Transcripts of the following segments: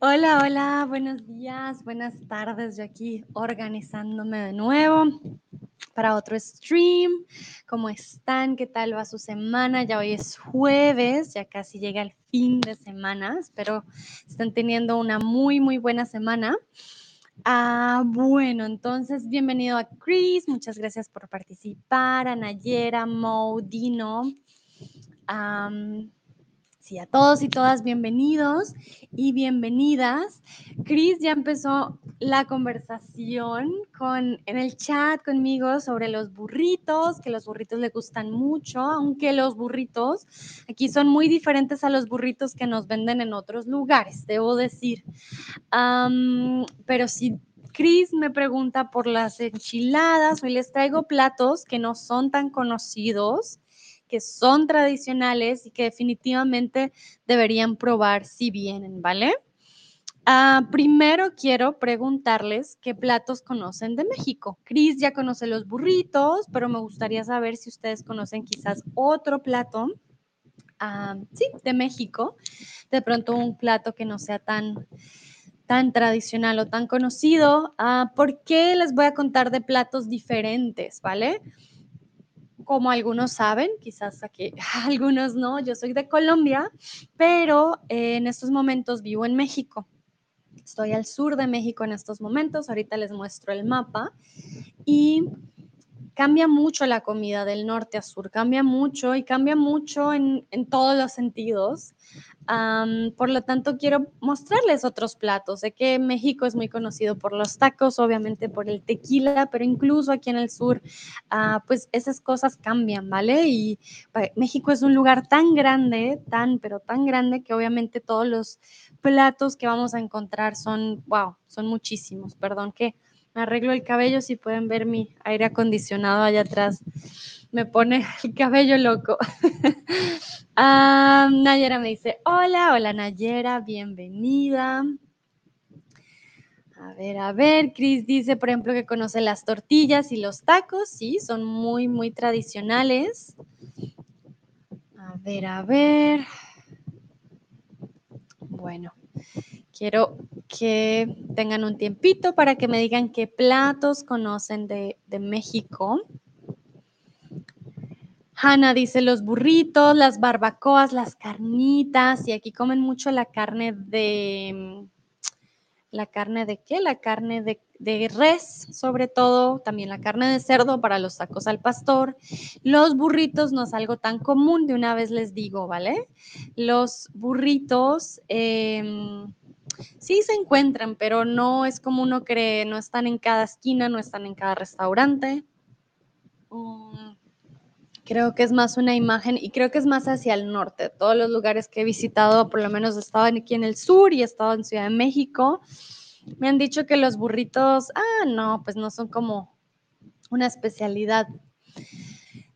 Hola, hola, buenos días, buenas tardes. Yo aquí organizándome de nuevo para otro stream. ¿Cómo están? ¿Qué tal va su semana? Ya hoy es jueves, ya casi llega el fin de semana. Espero estén teniendo una muy, muy buena semana. Ah, bueno, entonces bienvenido a Chris. Muchas gracias por participar. A Nayera, Mo, Dino. A todos y todas bienvenidos y bienvenidas. Cris ya empezó la conversación con, en el chat conmigo sobre los burritos, que los burritos le gustan mucho, aunque los burritos aquí son muy diferentes a los burritos que nos venden en otros lugares, debo decir. Pero si Cris me pregunta por las enchiladas, hoy les traigo platos que no son tan conocidos que son tradicionales y que definitivamente deberían probar si vienen, ¿vale? Ah, primero quiero preguntarles qué platos conocen de México. Cris ya conoce los burritos, pero me gustaría saber si ustedes conocen quizás otro plato, ah, sí, de México. De pronto un plato que no sea tan tan tradicional o tan conocido, ah, ¿por qué les voy a contar de platos diferentes, ¿vale? Como algunos saben, quizás aquí algunos no, yo soy de Colombia, pero eh, en estos momentos vivo en México. Estoy al sur de México en estos momentos, ahorita les muestro el mapa y cambia mucho la comida del norte a sur, cambia mucho y cambia mucho en, en todos los sentidos. Um, por lo tanto, quiero mostrarles otros platos. Sé que México es muy conocido por los tacos, obviamente por el tequila, pero incluso aquí en el sur, uh, pues esas cosas cambian, ¿vale? Y México es un lugar tan grande, tan, pero tan grande que obviamente todos los platos que vamos a encontrar son, wow, son muchísimos. Perdón que arreglo el cabello, si pueden ver mi aire acondicionado allá atrás, me pone el cabello loco. Ah, Nayera me dice, hola, hola Nayera, bienvenida. A ver, a ver, Cris dice, por ejemplo, que conoce las tortillas y los tacos, sí, son muy, muy tradicionales. A ver, a ver. Bueno, quiero que tengan un tiempito para que me digan qué platos conocen de, México. Hanna dice los burritos, las barbacoas, las carnitas, y aquí comen mucho la carne de, ¿la carne de qué? La carne de, res, sobre todo, también la carne de cerdo para los tacos al pastor. Los burritos no es algo tan común, de una vez les digo, ¿vale? Los burritos eh, sí se encuentran, pero no es como uno cree, no están en cada esquina, no están en cada restaurante. Um, Creo que es más una imagen y creo que es más hacia el norte. Todos los lugares que he visitado, por lo menos estado aquí en el sur y he estado en Ciudad de México, me han dicho que los burritos, ah, no, pues no son como una especialidad.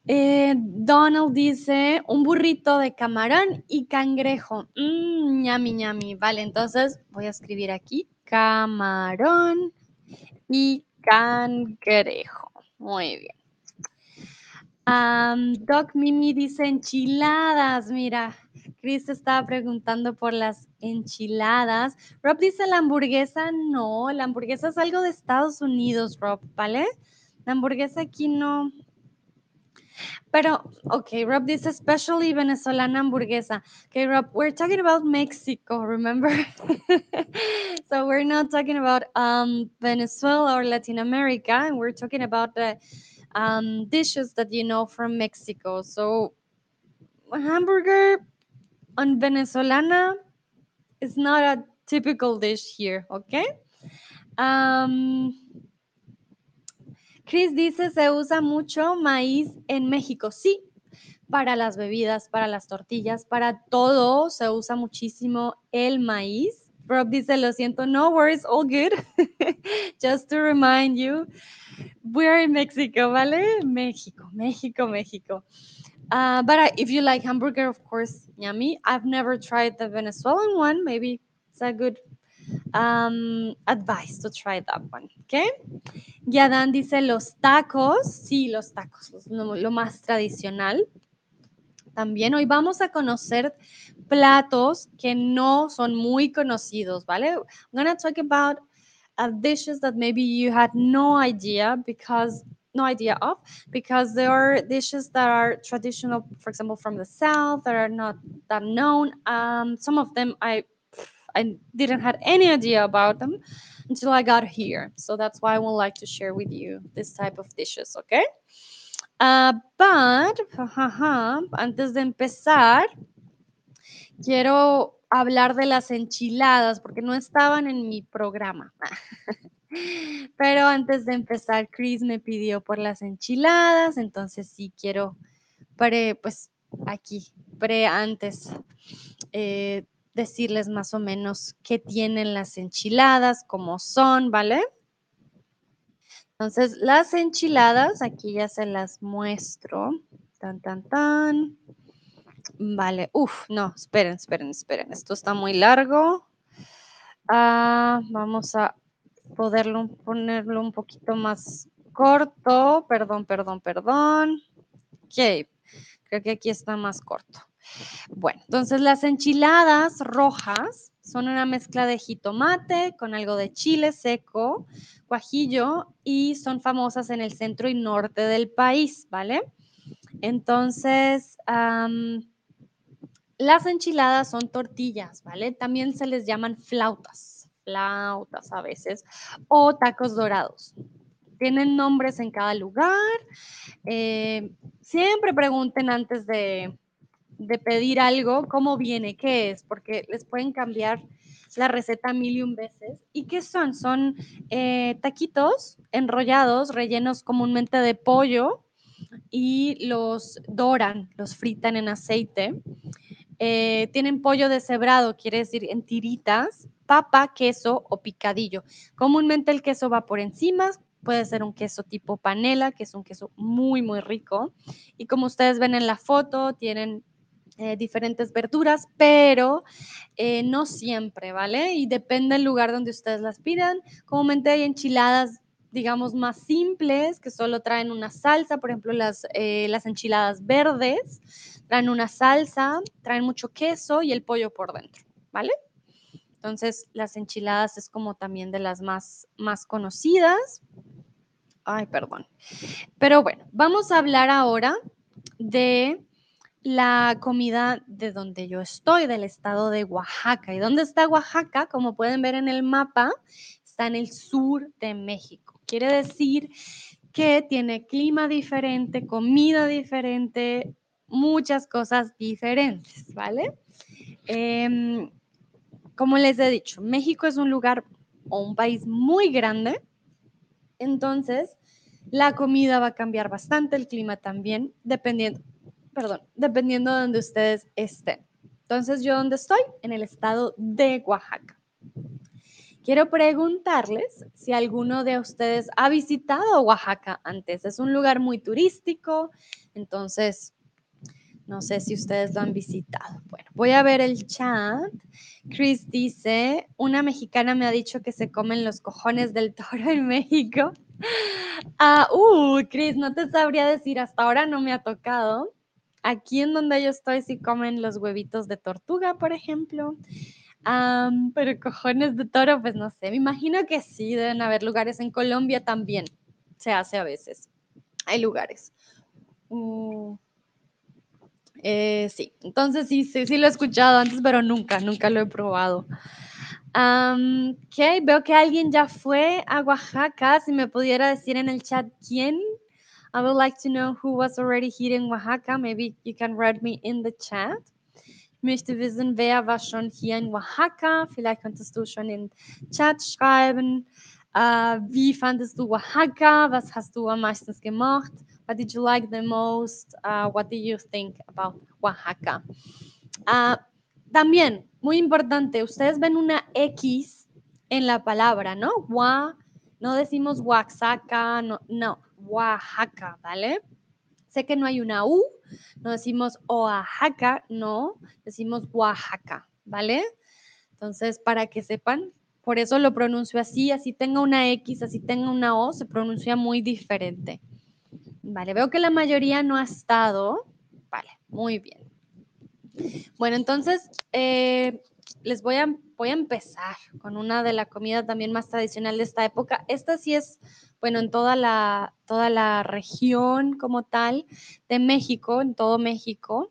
Eh, Donald dice un burrito de camarón y cangrejo. Mmm, ñami, ñami. Vale, entonces voy a escribir aquí camarón y cangrejo. Muy bien. Um, Doc Mimi dice enchiladas. Mira, Chris estaba preguntando por las enchiladas. Rob dice la hamburguesa. No, la hamburguesa es algo de Estados Unidos, Rob, ¿vale? La hamburguesa aquí no. Pero, okay, Rob dice especially venezolana hamburguesa. Okay, Rob, we're talking about Mexico, remember? so we're not talking about um, Venezuela or Latin America, and we're talking about the um, dishes that you know from Mexico. So, hamburger on Venezolana is not a typical dish here, okay? Um, Chris dice, se usa mucho maíz en México. Sí, para las bebidas, para las tortillas, para todo se usa muchísimo el maíz. Rob dice, lo siento, no worries, all good. Just to remind you, we're in Mexico, ¿vale? México, México, México. Uh, but if you like hamburger, of course, yummy. I've never tried the Venezuelan one. Maybe it's a good um, advice to try that one, ¿ok? Yadan dice los tacos, sí, los tacos, lo, lo más tradicional. También hoy vamos a conocer platos que no son muy conocidos, ¿vale? I'm going to talk about uh, dishes that maybe you had no idea because no idea of because there are dishes that are traditional for example from the south that are not that known um, some of them i i didn't have any idea about them until i got here. So that's why i would like to share with you this type of dishes okay uh, but antes de empezar quiero hablar de las enchiladas porque no estaban en mi programa. Pero antes de empezar, Chris me pidió por las enchiladas, entonces sí quiero, pre, pues aquí, pre antes, eh, decirles más o menos qué tienen las enchiladas, cómo son, ¿vale? Entonces, las enchiladas, aquí ya se las muestro. Tan, tan, tan. Vale, uf, no, esperen, esperen, esperen. Esto está muy largo. Ah, vamos a poderlo ponerlo un poquito más corto. Perdón, perdón, perdón. Ok, creo que aquí está más corto. Bueno, entonces las enchiladas rojas son una mezcla de jitomate con algo de chile seco, guajillo y son famosas en el centro y norte del país, ¿vale? Entonces, las enchiladas son tortillas, ¿vale? También se les llaman flautas flautas a veces, o tacos dorados. Tienen nombres en cada lugar. Eh, siempre pregunten antes de, pedir algo cómo viene, qué es, porque les pueden cambiar la receta mil y un veces. ¿Y qué son? Son eh, taquitos enrollados, rellenos comúnmente de pollo y los doran, los fritan en aceite. Eh, tienen pollo deshebrado, quiere decir en tiritas, papa, queso o picadillo. Comúnmente el queso va por encima, puede ser un queso tipo panela, que es un queso muy, muy rico. Y como ustedes ven en la foto, tienen eh, diferentes verduras, pero eh, no siempre, ¿vale? Y depende del lugar donde ustedes las pidan. Comúnmente hay enchiladas digamos, más simples, que solo traen una salsa, por ejemplo, las, eh, las enchiladas verdes, traen una salsa, traen mucho queso y el pollo por dentro, ¿vale? Entonces, las enchiladas es como también de las más, más conocidas. Ay, perdón. Pero bueno, vamos a hablar ahora de la comida de donde yo estoy, del estado de Oaxaca. ¿Y dónde está Oaxaca? Como pueden ver en el mapa, está en el sur de México. Quiere decir que tiene clima diferente, comida diferente, muchas cosas diferentes, ¿vale? Eh, como les he dicho, México es un lugar o un país muy grande, entonces la comida va a cambiar bastante, el clima también, dependiendo, perdón, dependiendo de donde ustedes estén. Entonces, ¿yo dónde estoy? En el estado de Oaxaca. Quiero preguntarles si alguno de ustedes ha visitado Oaxaca antes. Es un lugar muy turístico, entonces no sé si ustedes lo han visitado. Bueno, voy a ver el chat. Chris dice, una mexicana me ha dicho que se comen los cojones del toro en México. Ah, uh, Chris, no te sabría decir, hasta ahora no me ha tocado. Aquí en donde yo estoy sí comen los huevitos de tortuga, por ejemplo. pero cojones de toro, pues no sé. Me imagino que sí, deben haber lugares en Colombia también. Se hace a veces. Hay lugares. Uh, eh, sí, entonces sí, sí, sí lo he escuchado antes, pero nunca, nunca lo he probado. ok, veo que alguien ya fue a Oaxaca. Si me pudiera decir en el chat quién. I would like to know who was already here in Oaxaca. Maybe you can write me in the chat. Ich möchte wissen, wer war schon hier in Oaxaca. Vielleicht könntest du schon in Chat schreiben. Uh, wie fandest du Oaxaca? Was hast du am meisten gemacht? What did you like the most? Uh, what did you think about Oaxaca? Uh, también, muy importante, ustedes ven una X en la palabra, ¿no? Wa, no decimos Oaxaca, no, no, Oaxaca, ¿vale? Sé que no hay una U, no decimos Oaxaca, no, decimos Oaxaca, ¿vale? Entonces, para que sepan, por eso lo pronuncio así, así tenga una X, así tenga una O, se pronuncia muy diferente. Vale, veo que la mayoría no ha estado. Vale, muy bien. Bueno, entonces eh, les voy a, voy a empezar con una de la comida también más tradicional de esta época. Esta sí es, bueno, en toda la, toda la región como tal de México, en todo México.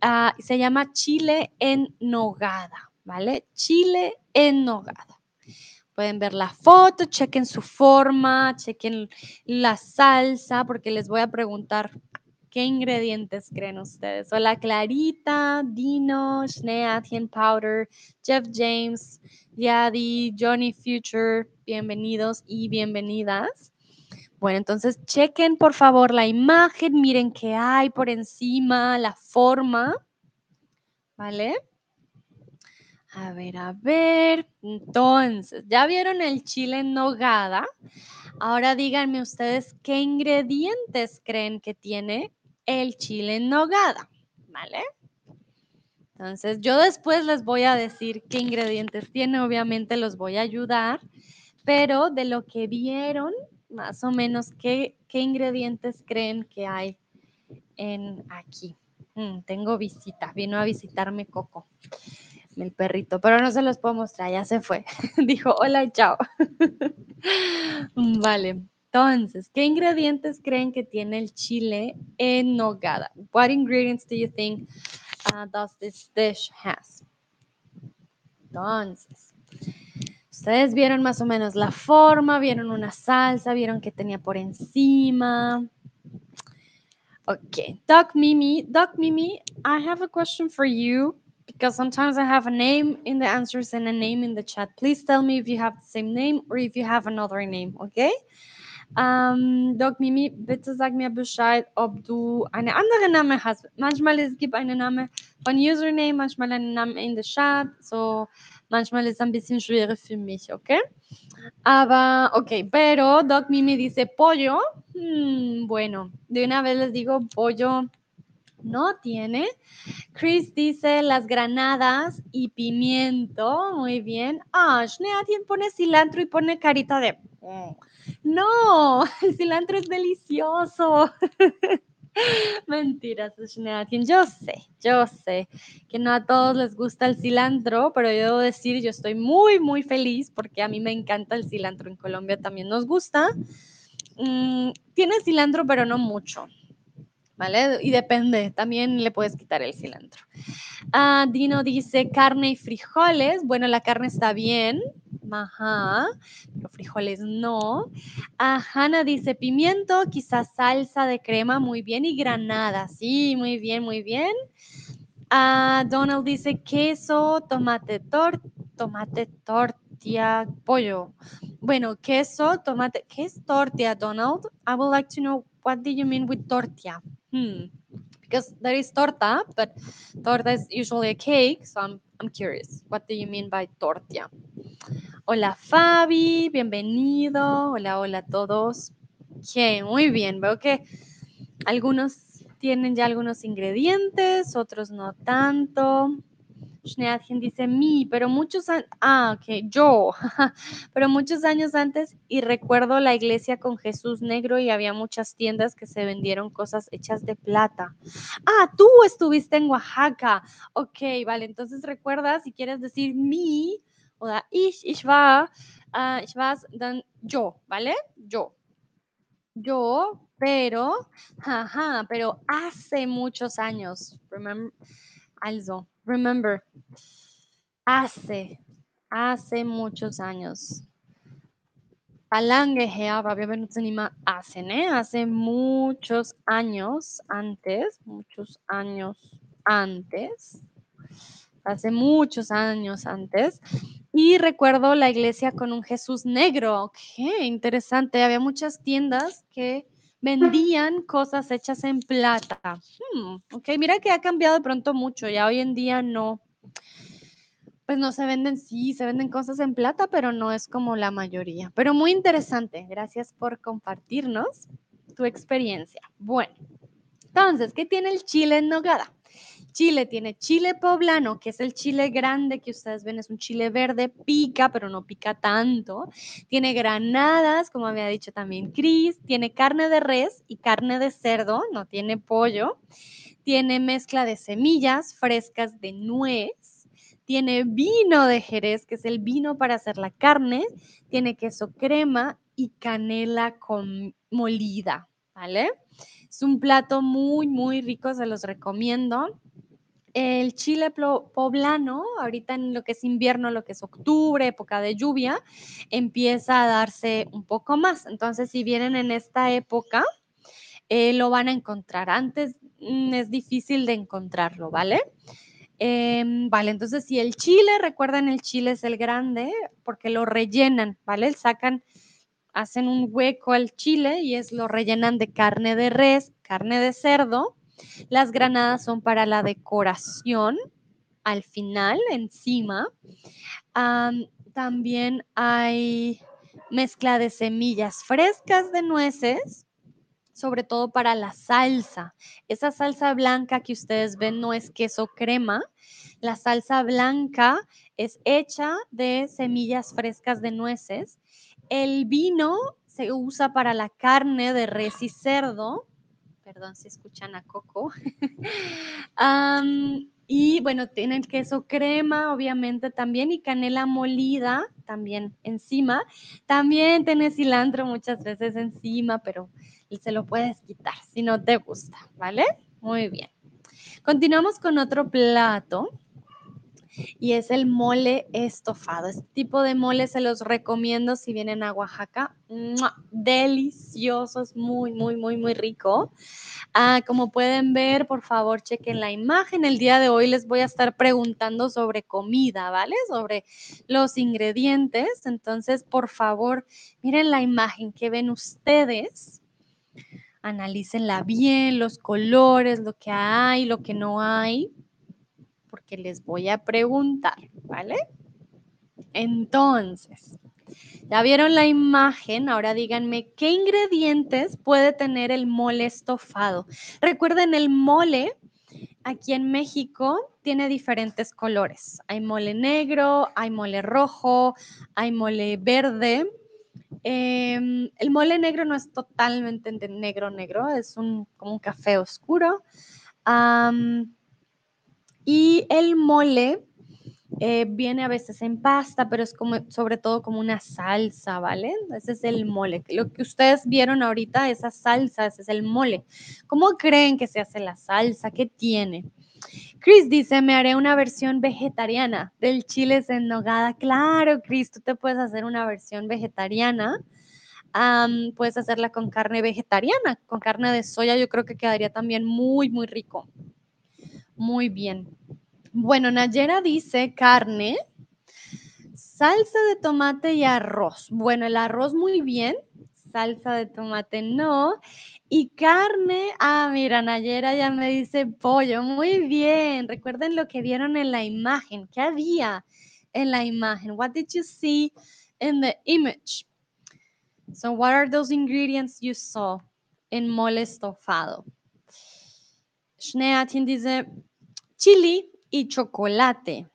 Ah, se llama chile en nogada, ¿vale? Chile en nogada. Pueden ver la foto, chequen su forma, chequen la salsa, porque les voy a preguntar qué ingredientes creen ustedes. Hola Clarita, Dino, Schneatien Powder, Jeff James, Yadi, Johnny Future, bienvenidos y bienvenidas. Bueno, entonces chequen por favor la imagen, miren qué hay por encima, la forma, ¿vale? A ver, a ver. Entonces, ya vieron el chile en nogada. Ahora díganme ustedes qué ingredientes creen que tiene el chile en nogada, ¿vale? Entonces, yo después les voy a decir qué ingredientes tiene, obviamente los voy a ayudar, pero de lo que vieron, más o menos, ¿qué, qué ingredientes creen que hay en aquí? Mm, tengo visita, vino a visitarme Coco, el perrito, pero no se los puedo mostrar, ya se fue. Dijo, hola, chao. vale, entonces, ¿qué ingredientes creen que tiene el chile en nogada? What ingredients do you think uh, does this dish has? Entonces, Ustedes vieron más o menos la forma, vieron una salsa, vieron que tenía por encima. Okay, Doc Mimi, Doc Mimi, I have a question for you because sometimes I have a name in the answers and a name in the chat. Please tell me if you have the same name or if you have another name, okay? Um, Doc Mimi, bitte sag mir Bescheid, ob du eine andere Name hast. Manchmal es gibt einen Name von Username, manchmal einen Namen in the chat. So, Manchmal es ein bisschen schwerer für mich, ¿ok? Aber, ok, pero Doc Mimi dice pollo. Hmm, bueno, de una vez les digo pollo no tiene. Chris dice las granadas y pimiento. Muy bien. Ah, Schneatien pone cilantro y pone carita de... Mm". No, el cilantro es delicioso. Mentiras, Yo sé, yo sé que no a todos les gusta el cilantro, pero yo debo decir, yo estoy muy, muy feliz porque a mí me encanta el cilantro. En Colombia también nos gusta. Mm, tiene cilantro, pero no mucho. ¿Vale? Y depende, también le puedes quitar el cilantro. Ah, Dino dice carne y frijoles. Bueno, la carne está bien, Ajá, pero frijoles no. Ah, Hanna dice pimiento, quizás salsa de crema, muy bien, y granada, sí, muy bien, muy bien. Ah, Donald dice queso, tomate tor, tomate tortilla, pollo. Bueno, queso, tomate, ¿qué es tortilla, Donald? I would like to know what do you mean with tortilla? Hmm. Because there is torta, but torta is usually a cake, so I'm, I'm curious. What do you mean by tortilla? Hola Fabi, bienvenido. Hola, hola a todos. Okay, muy bien, veo que algunos tienen ya algunos ingredientes, otros no tanto. Schneadchen dice mi, pero muchos años, ah, ok, yo, pero muchos años antes y recuerdo la iglesia con Jesús negro y había muchas tiendas que se vendieron cosas hechas de plata. Ah, tú estuviste en Oaxaca. Ok, vale, entonces recuerda, si quieres decir mi, oder ich, ich war, uh, ich war dann yo, ¿vale? Yo. Yo, pero, ajá, pero hace muchos años. Remember, also, remember, hace, hace muchos años. Immer hace, ¿eh? Hace muchos años antes, muchos años antes, hace muchos años antes, y recuerdo la iglesia con un Jesús negro. Qué interesante. Había muchas tiendas que vendían cosas hechas en plata. Hmm, ok, mira que ha cambiado de pronto mucho. Ya hoy en día no. Pues no se venden, sí, se venden cosas en plata, pero no es como la mayoría. Pero muy interesante. Gracias por compartirnos tu experiencia. Bueno, entonces, ¿qué tiene el chile en nogada? Chile tiene chile poblano, que es el chile grande que ustedes ven, es un chile verde, pica, pero no pica tanto. Tiene granadas, como había dicho también Cris. Tiene carne de res y carne de cerdo, no tiene pollo. tiene mezcla de semillas frescas de nuez, tiene vino de Jerez, que es el vino para hacer la carne, tiene queso crema y canela con molida, ¿vale? Es un plato muy, muy rico, se los recomiendo. El chile poblano, ahorita en lo que es invierno, lo que es octubre, época de lluvia, empieza a darse un poco más. Entonces, si vienen en esta época, eh, lo van a encontrar. Antes mm, es difícil de encontrarlo, ¿vale? Em, vale, entonces si el chile, recuerden, el chile es el grande porque lo rellenan, ¿vale? Sacan, hacen un hueco al chile y es lo rellenan de carne de res, carne de cerdo. Las granadas son para la decoración al final, encima. también hay mezcla de semillas frescas de nueces sobre todo para la salsa. Esa salsa blanca que ustedes ven no es queso crema. La salsa blanca es hecha de semillas frescas de nueces. El vino se usa para la carne de res y cerdo. Perdón si escuchan a Coco. y bueno, tienen queso crema, obviamente también, y canela molida también encima. También tiene cilantro muchas veces encima, pero se lo puedes quitar si no te gusta, ¿vale? Muy bien. Continuamos con otro plato y es el mole estofado. Este tipo de mole se los recomiendo si vienen a Oaxaca. Delicioso, es muy, muy, muy, muy rico. Ah, como pueden ver, por favor, chequen la imagen. El día de hoy les voy a estar preguntando sobre comida, ¿vale? Sobre los ingredientes. Entonces, por favor, miren la imagen que ven ustedes analícenla bien, los colores, lo que hay, lo que no hay, porque les voy a preguntar, ¿vale? Entonces, ya vieron la imagen, ahora díganme qué ingredientes puede tener el mole estofado. Recuerden, el mole aquí en México tiene diferentes colores. Hay mole negro, hay mole rojo, hay mole verde, Em, el mole negro no es totalmente negro negro, es un, como un café oscuro. Y el mole eh, viene a veces en pasta, pero es como, sobre todo como una salsa, ¿vale? Ese es el mole. Lo que ustedes vieron ahorita, esa salsa, ese es el mole. ¿Cómo creen que se hace la salsa? ¿Qué tiene? Chris dice, me haré una versión vegetariana del chile en nogada. Claro, Chris, tú te puedes hacer una versión vegetariana. puedes hacerla con carne vegetariana, con carne de soya. Yo creo que quedaría también muy, muy rico. Muy bien. Bueno, Nayera dice carne, salsa de tomate y arroz. Bueno, el arroz muy bien, salsa de tomate no. Y carne, ah, mira, Nayera ya me dice pollo, muy bien. Recuerden lo que vieron en la imagen, ¿qué había en la imagen? What did you see in the image? So, what are those ingredients you saw in mole estofado? Schneatin dice chili y chocolate.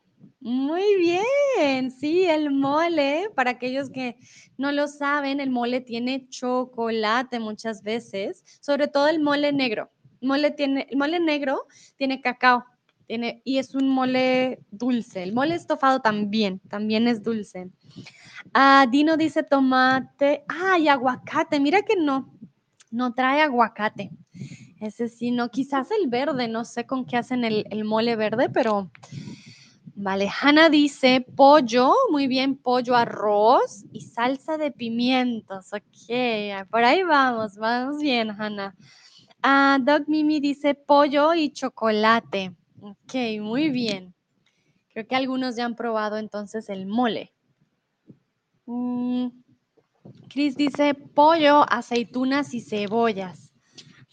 Muy bien, sí, el mole, para aquellos que no lo saben, el mole tiene chocolate muchas veces, sobre todo el mole negro. Mole tiene, el mole negro tiene cacao, tiene, y es un mole dulce. El mole estofado también, también es dulce. Ah, Dino dice tomate, ah, aguacate, mira que no, no trae aguacate. Ese sí, no, quizás el verde, no sé con qué hacen el, mole verde, pero Vale, Hanna dice pollo, muy bien, pollo, arroz y salsa de pimientos. Ok, por ahí vamos, vamos bien, Hanna. Ah, Doc Mimi dice pollo y chocolate. Ok, muy bien. Creo que algunos ya han probado entonces el mole. Mm, Chris dice pollo, aceitunas y cebollas.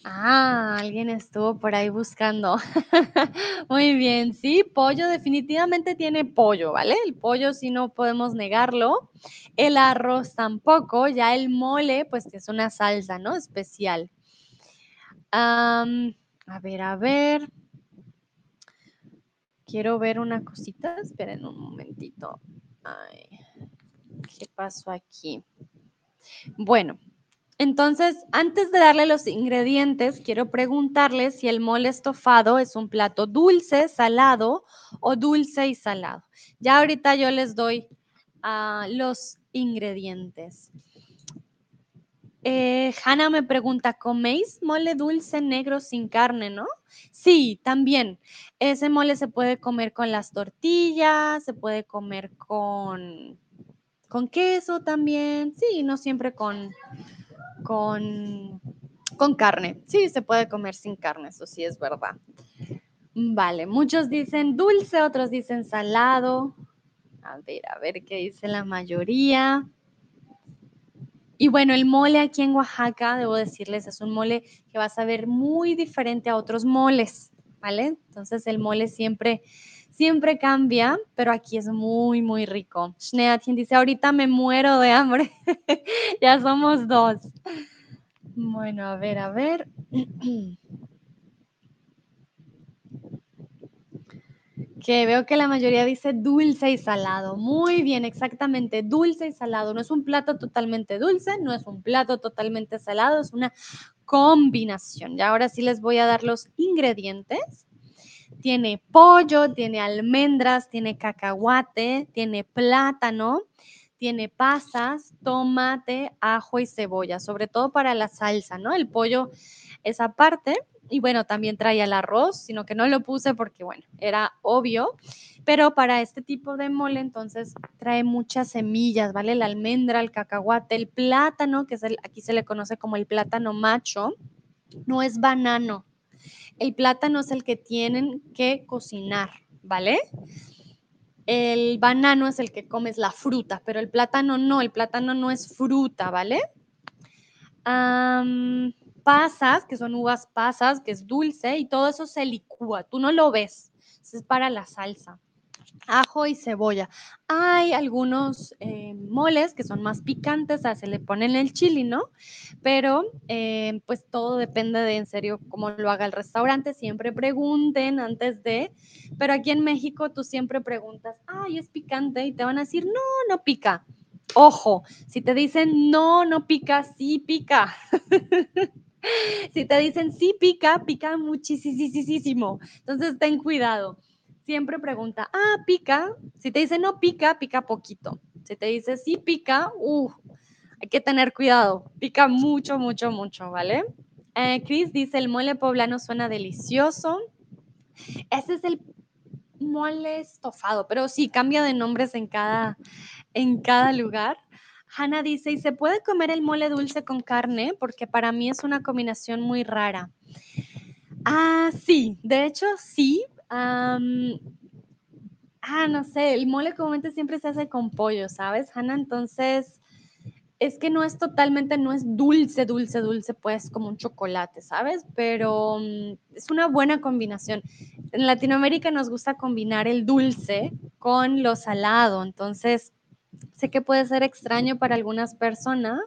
Ah, alguien estuvo por ahí buscando. Muy bien, sí, pollo definitivamente tiene pollo, ¿vale? El pollo sí no podemos negarlo. El arroz tampoco, ya el mole pues es una salsa, ¿no? Especial. a ver, a ver. Quiero ver una cosita. Esperen un momentito. ¿qué pasó aquí? Bueno, Entonces, antes de darle los ingredientes, quiero preguntarles si el mole estofado es un plato dulce, salado o dulce y salado. Ya ahorita yo les doy uh, los ingredientes. Eh, Hanna me pregunta, ¿coméis mole dulce negro sin carne, no? Sí, también. Ese mole se puede comer con las tortillas, se puede comer con, con queso también. Sí, no siempre con, con, con carne. Sí, se puede comer sin carne, eso sí es verdad. Vale, muchos dicen dulce, otros dicen salado. A ver, a ver qué dice la mayoría. Y bueno, el mole aquí en Oaxaca, debo decirles, es un mole que va a saber muy diferente a otros moles, ¿vale? Entonces el mole siempre, siempre cambia, pero aquí es muy, muy rico. quien dice, ahorita me muero de hambre. ya somos dos. Bueno, a ver, a ver. que veo que la mayoría dice dulce y salado. Muy bien, exactamente, dulce y salado. No es un plato totalmente dulce, no es un plato totalmente salado, es una combinación. Y ahora sí les voy a dar los ingredientes. Tiene pollo, tiene almendras, tiene cacahuate, tiene plátano, tiene pasas, tomate, ajo y cebolla, sobre todo para la salsa, ¿no? El pollo es aparte y bueno, también traía el arroz, sino que no lo puse porque, bueno, era obvio. Pero para este tipo de mole, entonces trae muchas semillas, ¿vale? La almendra, el cacahuate, el plátano, que es aquí se le conoce como el plátano macho, no es banano. El plátano es el que tienen que cocinar, ¿vale? El banano es el que comes la fruta, pero el plátano no, el plátano no es fruta, ¿vale? pasas, que son uvas pasas, que es dulce, y todo eso se licúa, tú no lo ves, es para la salsa. Ajo y cebolla. Hay algunos eh, moles que son más picantes, se le ponen el chili, ¿no? Pero eh, pues todo depende de en serio cómo lo haga el restaurante. Siempre pregunten antes de, pero aquí en México tú siempre preguntas, ay, es picante, y te van a decir, no, no pica. Ojo, si te dicen no, no pica, sí pica. si te dicen sí pica, pica muchísimo. Entonces ten cuidado. Siempre pregunta, ah, pica. Si te dice no pica, pica poquito. Si te dice sí pica, uh, hay que tener cuidado. Pica mucho, mucho, mucho, ¿vale? Eh, Chris dice, el mole poblano suena delicioso. Ese es el mole estofado, pero sí, cambia de nombres en cada, en cada lugar. Hanna dice, ¿y se puede comer el mole dulce con carne? Porque para mí es una combinación muy rara. Ah, sí, de hecho sí. Ah, no sé, el mole comúnmente siempre se hace con pollo, ¿sabes, Hanna? Entonces, es que no es totalmente, no es dulce, dulce, dulce, pues como un chocolate, ¿sabes? Pero mm, es una buena combinación. En Latinoamérica nos gusta combinar el dulce con lo salado, entonces Sé que puede ser extraño para algunas personas,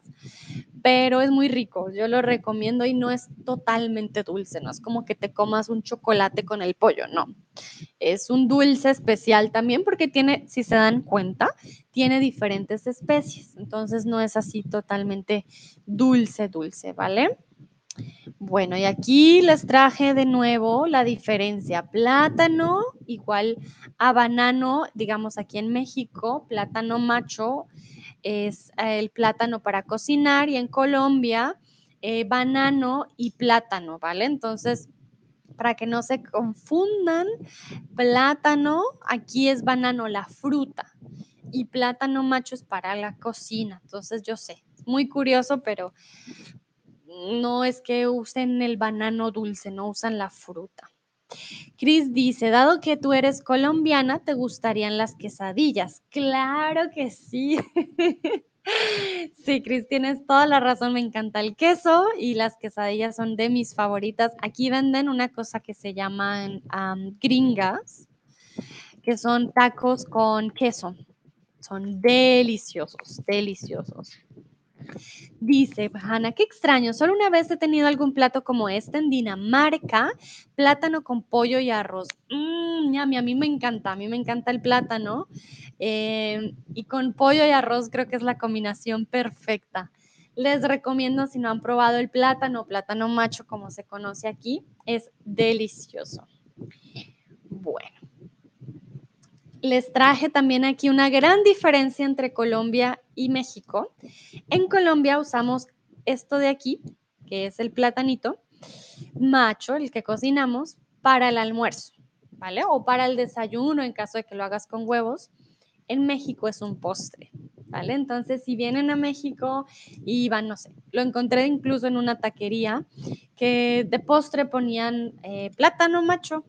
pero es muy rico. Yo lo recomiendo y no es totalmente dulce, no es como que te comas un chocolate con el pollo, no. Es un dulce especial también porque tiene, si se dan cuenta, tiene diferentes especies. Entonces no es así totalmente dulce, dulce, ¿vale? Bueno, y aquí les traje de nuevo la diferencia. Plátano igual a banano, digamos aquí en México, plátano macho es el plátano para cocinar y en Colombia eh, banano y plátano, ¿vale? Entonces, para que no se confundan, plátano, aquí es banano, la fruta, y plátano macho es para la cocina. Entonces, yo sé, muy curioso, pero no es que usen el banano dulce, no usan la fruta. Cris dice, dado que tú eres colombiana, ¿te gustarían las quesadillas? Claro que sí. sí, Cris, tienes toda la razón, me encanta el queso y las quesadillas son de mis favoritas. Aquí venden una cosa que se llaman gringas, que son tacos con queso. Son deliciosos, deliciosos. Dice Hanna, qué extraño, solo una vez he tenido algún plato como este en Dinamarca, plátano con pollo y arroz. Mmm, a mí me encanta, a mí me encanta el plátano. Eh, y con pollo y arroz creo que es la combinación perfecta. Les recomiendo si no han probado el plátano, plátano macho como se conoce aquí, es delicioso. Bueno, les traje también aquí una gran diferencia entre Colombia y México. En Colombia usamos esto de aquí, que es el platanito macho, el que cocinamos, para el almuerzo, ¿vale? O para el desayuno en caso de que lo hagas con huevos. En México es un postre, ¿vale? Entonces, si vienen a México y van, no sé, lo encontré incluso en una taquería que de postre ponían eh, plátano macho,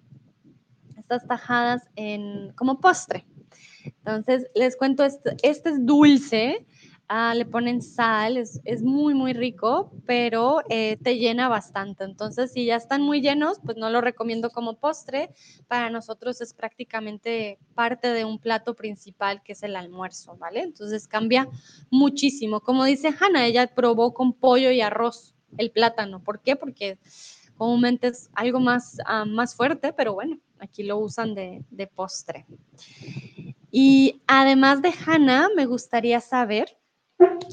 estas tajadas en, como postre. Entonces, les cuento, este, este es dulce, Ah, le ponen sal, es, muy, muy rico, pero eh, te llena bastante. Entonces, si ya están muy llenos, pues no lo recomiendo como postre. Para nosotros es prácticamente parte de un plato principal que es el almuerzo, ¿vale? Entonces cambia muchísimo. Como dice Hanna, ella probó con pollo y arroz el plátano. ¿Por qué? Porque comúnmente es algo más, ah, más fuerte, pero bueno, aquí lo usan de, de postre. Y además de Hanna, me gustaría saber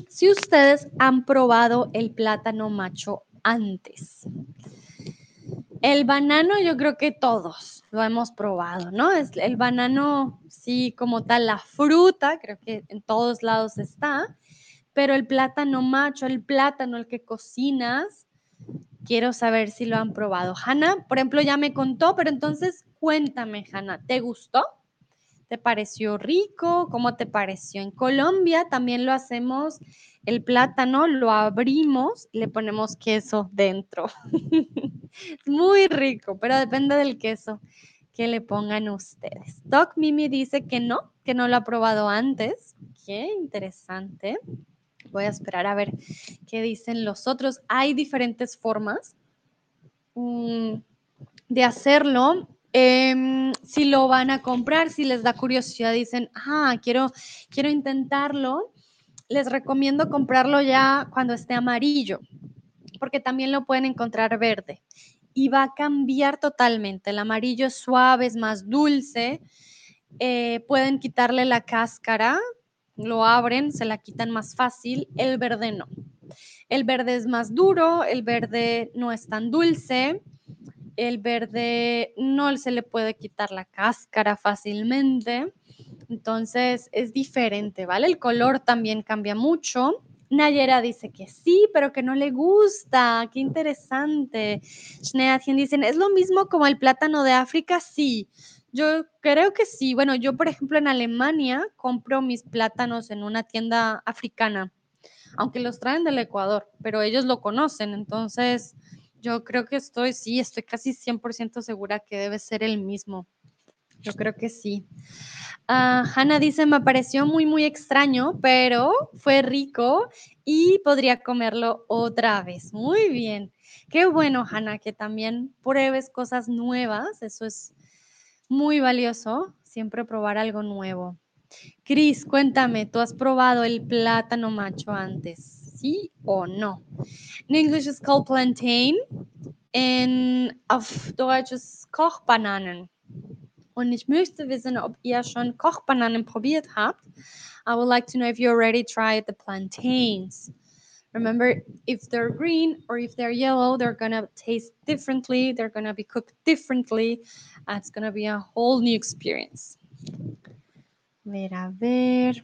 si ustedes han probado el plátano macho antes. El banano yo creo que todos lo hemos probado, ¿no? Es el banano, sí, como tal, la fruta, creo que en todos lados está, pero el plátano macho, el plátano, el que cocinas, quiero saber si lo han probado. Hanna, por ejemplo, ya me contó, pero entonces cuéntame, Hanna, ¿te gustó? ¿Te pareció rico? ¿Cómo te pareció? En Colombia también lo hacemos, el plátano lo abrimos, le ponemos queso dentro. Muy rico, pero depende del queso que le pongan ustedes. Doc Mimi dice que no, que no lo ha probado antes. Qué interesante. Voy a esperar a ver qué dicen los otros. Hay diferentes formas mm, de hacerlo. Em, si lo van a comprar, si les da curiosidad, dicen, ah, quiero, quiero intentarlo, les recomiendo comprarlo ya cuando esté amarillo, porque también lo pueden encontrar verde y va a cambiar totalmente. El amarillo es suave, es más dulce. Eh, pueden quitarle la cáscara, lo abren, se la quitan más fácil. El verde no. El verde es más duro, el verde no es tan dulce el verde no se le puede quitar la cáscara fácilmente. Entonces es diferente, ¿vale? El color también cambia mucho. Nayera dice que sí, pero que no le gusta. Qué interesante. Schneatien dicen, ¿es lo mismo como el plátano de África? Sí. Yo creo que sí. Bueno, yo, por ejemplo, en Alemania compro mis plátanos en una tienda africana, aunque los traen del Ecuador, pero ellos lo conocen. Entonces, yo creo que estoy, sí, estoy casi 100% segura que debe ser el mismo. Yo creo que sí. Uh, Hannah dice, me pareció muy, muy extraño, pero fue rico y podría comerlo otra vez. Muy bien. Qué bueno, Hannah, que también pruebes cosas nuevas. Eso es muy valioso, siempre probar algo nuevo. Cris, cuéntame, ¿tú has probado el plátano macho antes? sí o no. In English is called plantain. In auf Deutsch ist Kochbananen. Und ich möchte wissen, ob ihr schon Kochbananen probiert habt. I would like to know if you already tried the plantains. Remember, if they're green or if they're yellow, they're going to taste differently. They're going to be cooked differently. Uh, it's going to be a whole new experience. Ver, a ver.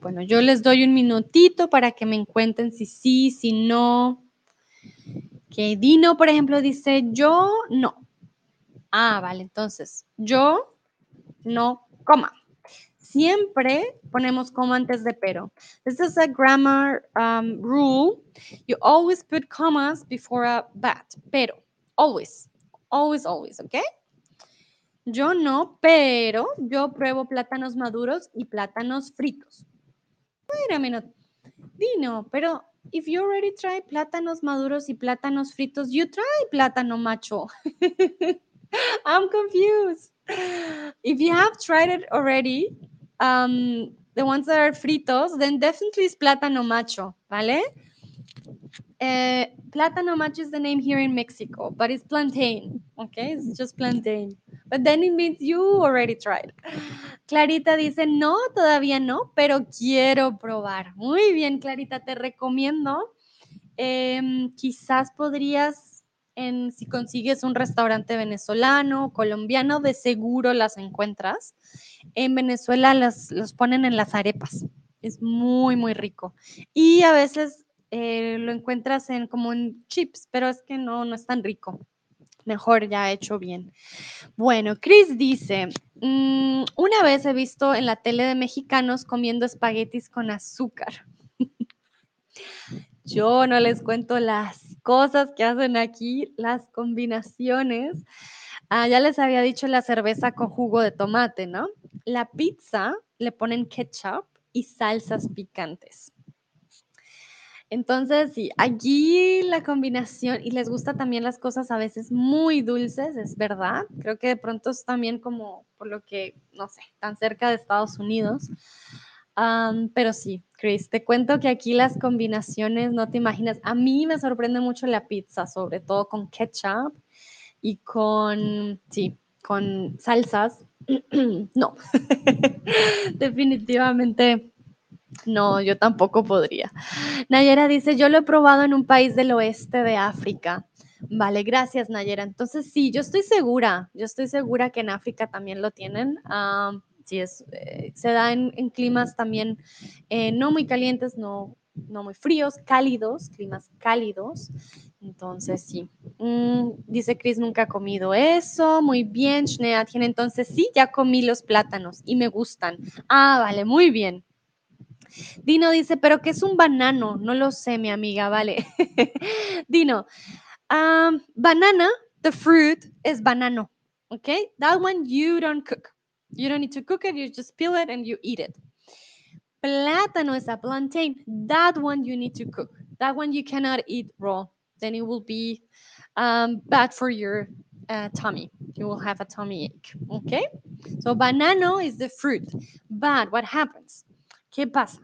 bueno, yo les doy un minutito para que me encuentren si sí, si no. Que Dino, por ejemplo, dice yo no. Ah, vale, entonces yo no coma. Siempre ponemos coma antes de pero. This is a grammar um, rule. You always put commas before a but. Pero, always, always, always, okay? Yo no, pero yo pruebo plátanos maduros y plátanos fritos. Wait a minute. Dino, pero if you already tried plátanos maduros y plátanos fritos, you try plátano macho. I'm confused. If you have tried it already, um, the ones that are fritos, then definitely it's plátano macho, ¿vale? Uh, plátano macho is the name here in Mexico, but it's plantain, okay? It's just plantain. But then it means you already tried. Clarita dice, no, todavía no, pero quiero probar. Muy bien, Clarita, te recomiendo. Em, quizás podrías, en, si consigues un restaurante venezolano, colombiano, de seguro las encuentras. En Venezuela las, los ponen en las arepas. Es muy, muy rico. Y a veces eh, lo encuentras en como en chips, pero es que no, no es tan rico. Mejor ya hecho bien. Bueno, Chris dice, "Mm, una vez he visto en la tele de mexicanos comiendo espaguetis con azúcar. Yo no les cuento las cosas que hacen aquí, las combinaciones. Ah, ya les había dicho la cerveza con jugo de tomate, ¿no? La pizza le ponen ketchup y salsas picantes. Entonces, sí, allí la combinación, y les gusta también las cosas a veces muy dulces, es verdad. Creo que de pronto es también como por lo que, no sé, tan cerca de Estados Unidos. Am, pero sí, Chris, te cuento que aquí las combinaciones, no te imaginas, a mí me sorprende mucho la pizza, sobre todo con ketchup y con, sí, con salsas. no, definitivamente no, yo tampoco podría. Nayera dice, yo lo he probado en un país del oeste de África. Vale, gracias Nayera. Entonces sí, yo estoy segura, yo estoy segura que en África también lo tienen. Sí, es, eh, se da en, climas también eh, no muy calientes, no, no muy fríos, cálidos, climas cálidos. Entonces sí. Mm, dice Chris, nunca ha comido eso. Muy bien, Shnea tiene. Entonces sí, ya comí los plátanos y me gustan. Ah, vale, muy bien. Dino dice, pero ¿qué es un banano? No lo sé, mi amiga, vale. Dino, um, banana, the fruit is banano. Okay, that one you don't cook. You don't need to cook it, you just peel it and you eat it. Plátano is a plantain. That one you need to cook. That one you cannot eat raw. Then it will be um, bad for your uh, tummy. You will have a tummy ache. Okay, so banano is the fruit. But what happens? ¿Qué pasa?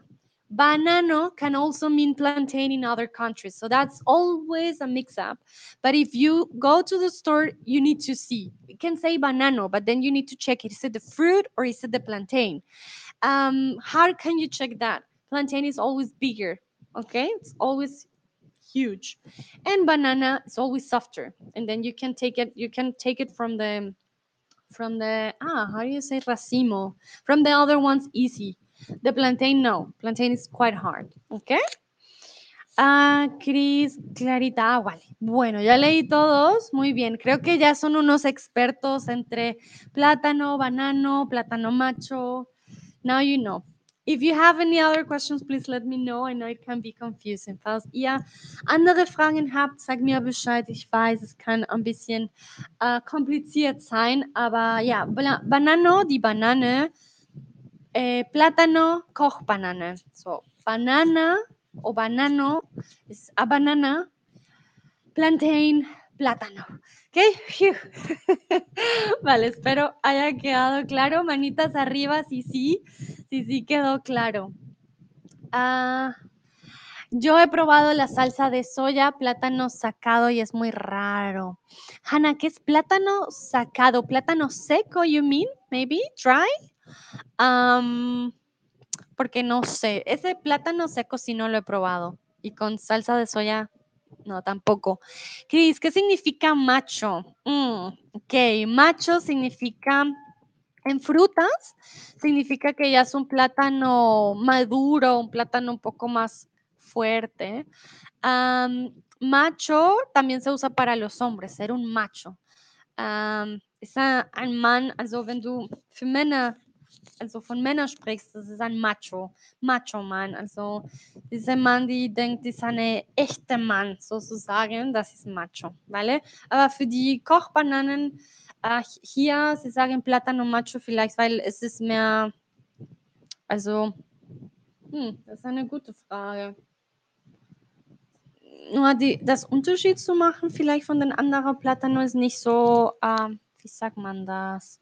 Banano can also mean plantain in other countries. So that's always a mix up. But if you go to the store, you need to see. You can say banano, but then you need to check it. Is it the fruit or is it the plantain? Um, how can you check that? Plantain is always bigger, okay? It's always huge. And banana is always softer. And then you can take it, you can take it from the from the ah, how do you say racimo? From the other ones easy. The plantain, no. Plantain is quite hard. ¿Ok? Ah, Cris, Clarita, ah, vale. Bueno, ya leí todos. Muy bien. Creo que ya son unos expertos entre plátano, banano, plátano macho. Now you know. If you have any other questions, please let me know. I know it can be confusing. Falls ihr andere Fragen habt, sag mir Bescheid. Ich weiß, es kann ein bisschen äh, kompliziert sein, aber ja, Bana- Banano, die Banane, eh, plátano, Kochbanane. So, banana o banano is a banana, plantain, plátano. ¿Ok? Vale, espero haya quedado claro. Manitas arriba, si sí, si sí quedó claro. Ah, yo he probado la salsa de soya, plátano sacado y es muy raro. Hanna, ¿qué es plátano sacado? ¿Plátano seco, you mean? Maybe? Dry? Porque no sé, ese plátano seco sí no lo he probado. Y con salsa de soya, no, tampoco. Cris, ¿qué significa macho? Mm, ok, macho significa, en frutas, significa que ya es un plátano maduro, un plátano un poco más fuerte. Macho también se usa para los hombres, ser un macho. Ist ein ein Mann, also wenn du für also von Männern sprichst, das ist ein Macho, Macho-Mann. Also dieser Mann, die denkt, ist eine echte Mann sozusagen, das ist Macho, ¿vale? Aber für die Kochbananen, äh, hier, sie sagen Plátano Macho vielleicht, weil es ist mehr, also, hm, das ist eine gute Frage. nur die, das Unterschied zu machen, vielleicht von den anderen Plátano ist nicht so, ähm, wie sagt man das?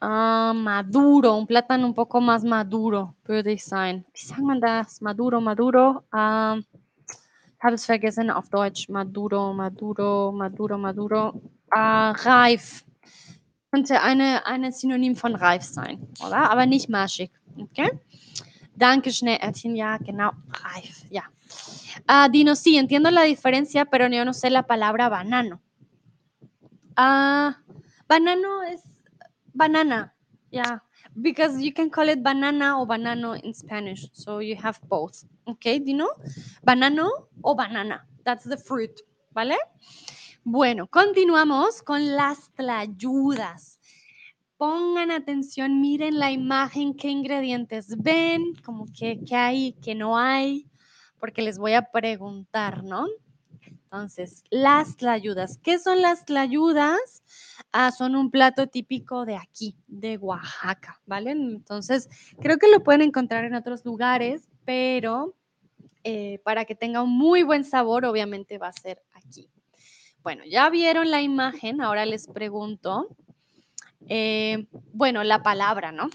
Ah, maduro, un plátano un poco más maduro, würde ich sein. Wie sagt man das? Maduro, maduro. Ich habe es vergessen auf Deutsch. Maduro, maduro, maduro, maduro. Ah, reif. könnte eine, eine Synonym von reif sein, oder? Aber nicht magic, okay? Danke, Schneeärtchen, ja, genau, reif, ya. Ah, Dino, sí, entiendo la diferencia, pero yo no sé la palabra banano. Ah, banano es banana, yeah, because you can call it banana or banano in Spanish, so you have both, okay, Dino? Banano o banana, that's the fruit, ¿vale? Bueno, continuamos con las tlayudas. Pongan atención, miren la imagen, qué ingredientes ven, como que, qué hay, qué no hay, porque les voy a preguntar, ¿no? Entonces, las tlayudas. ¿Qué son las tlayudas? Ah, son un plato típico de aquí, de Oaxaca, ¿vale? Entonces, creo que lo pueden encontrar en otros lugares, pero eh, para que tenga un muy buen sabor, obviamente va a ser aquí. Bueno, ya vieron la imagen, ahora les pregunto, eh, bueno, la palabra, ¿no?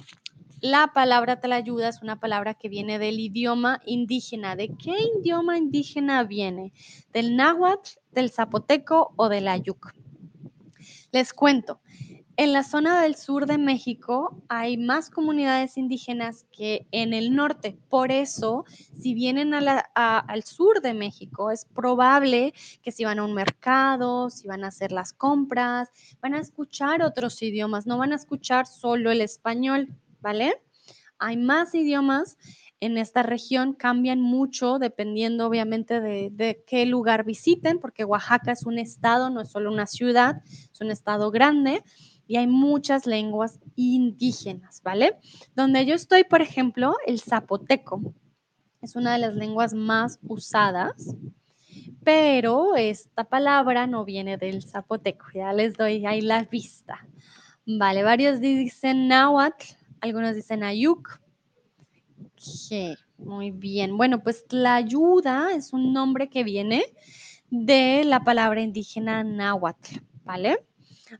La palabra tlayuda es una palabra que viene del idioma indígena. ¿De qué idioma indígena viene? ¿Del náhuatl, del zapoteco o del ayuk? Les cuento, en la zona del sur de México hay más comunidades indígenas que en el norte. Por eso, si vienen al sur de México, es probable que si van a un mercado, si van a hacer las compras, van a escuchar otros idiomas, no van a escuchar solo el español, ¿vale? Hay más idiomas en esta región, cambian mucho dependiendo obviamente de, de qué lugar visiten, porque Oaxaca es un estado, no es solo una ciudad, es un estado grande y hay muchas lenguas indígenas, ¿vale? Donde yo estoy, por ejemplo, el zapoteco es una de las lenguas más usadas, pero esta palabra no viene del zapoteco, ya les doy ahí la vista. Vale, varios dicen náhuatl, algunos dicen ayuk. Muy bien. Bueno, pues la ayuda es un nombre que viene de la palabra indígena náhuatl, ¿vale?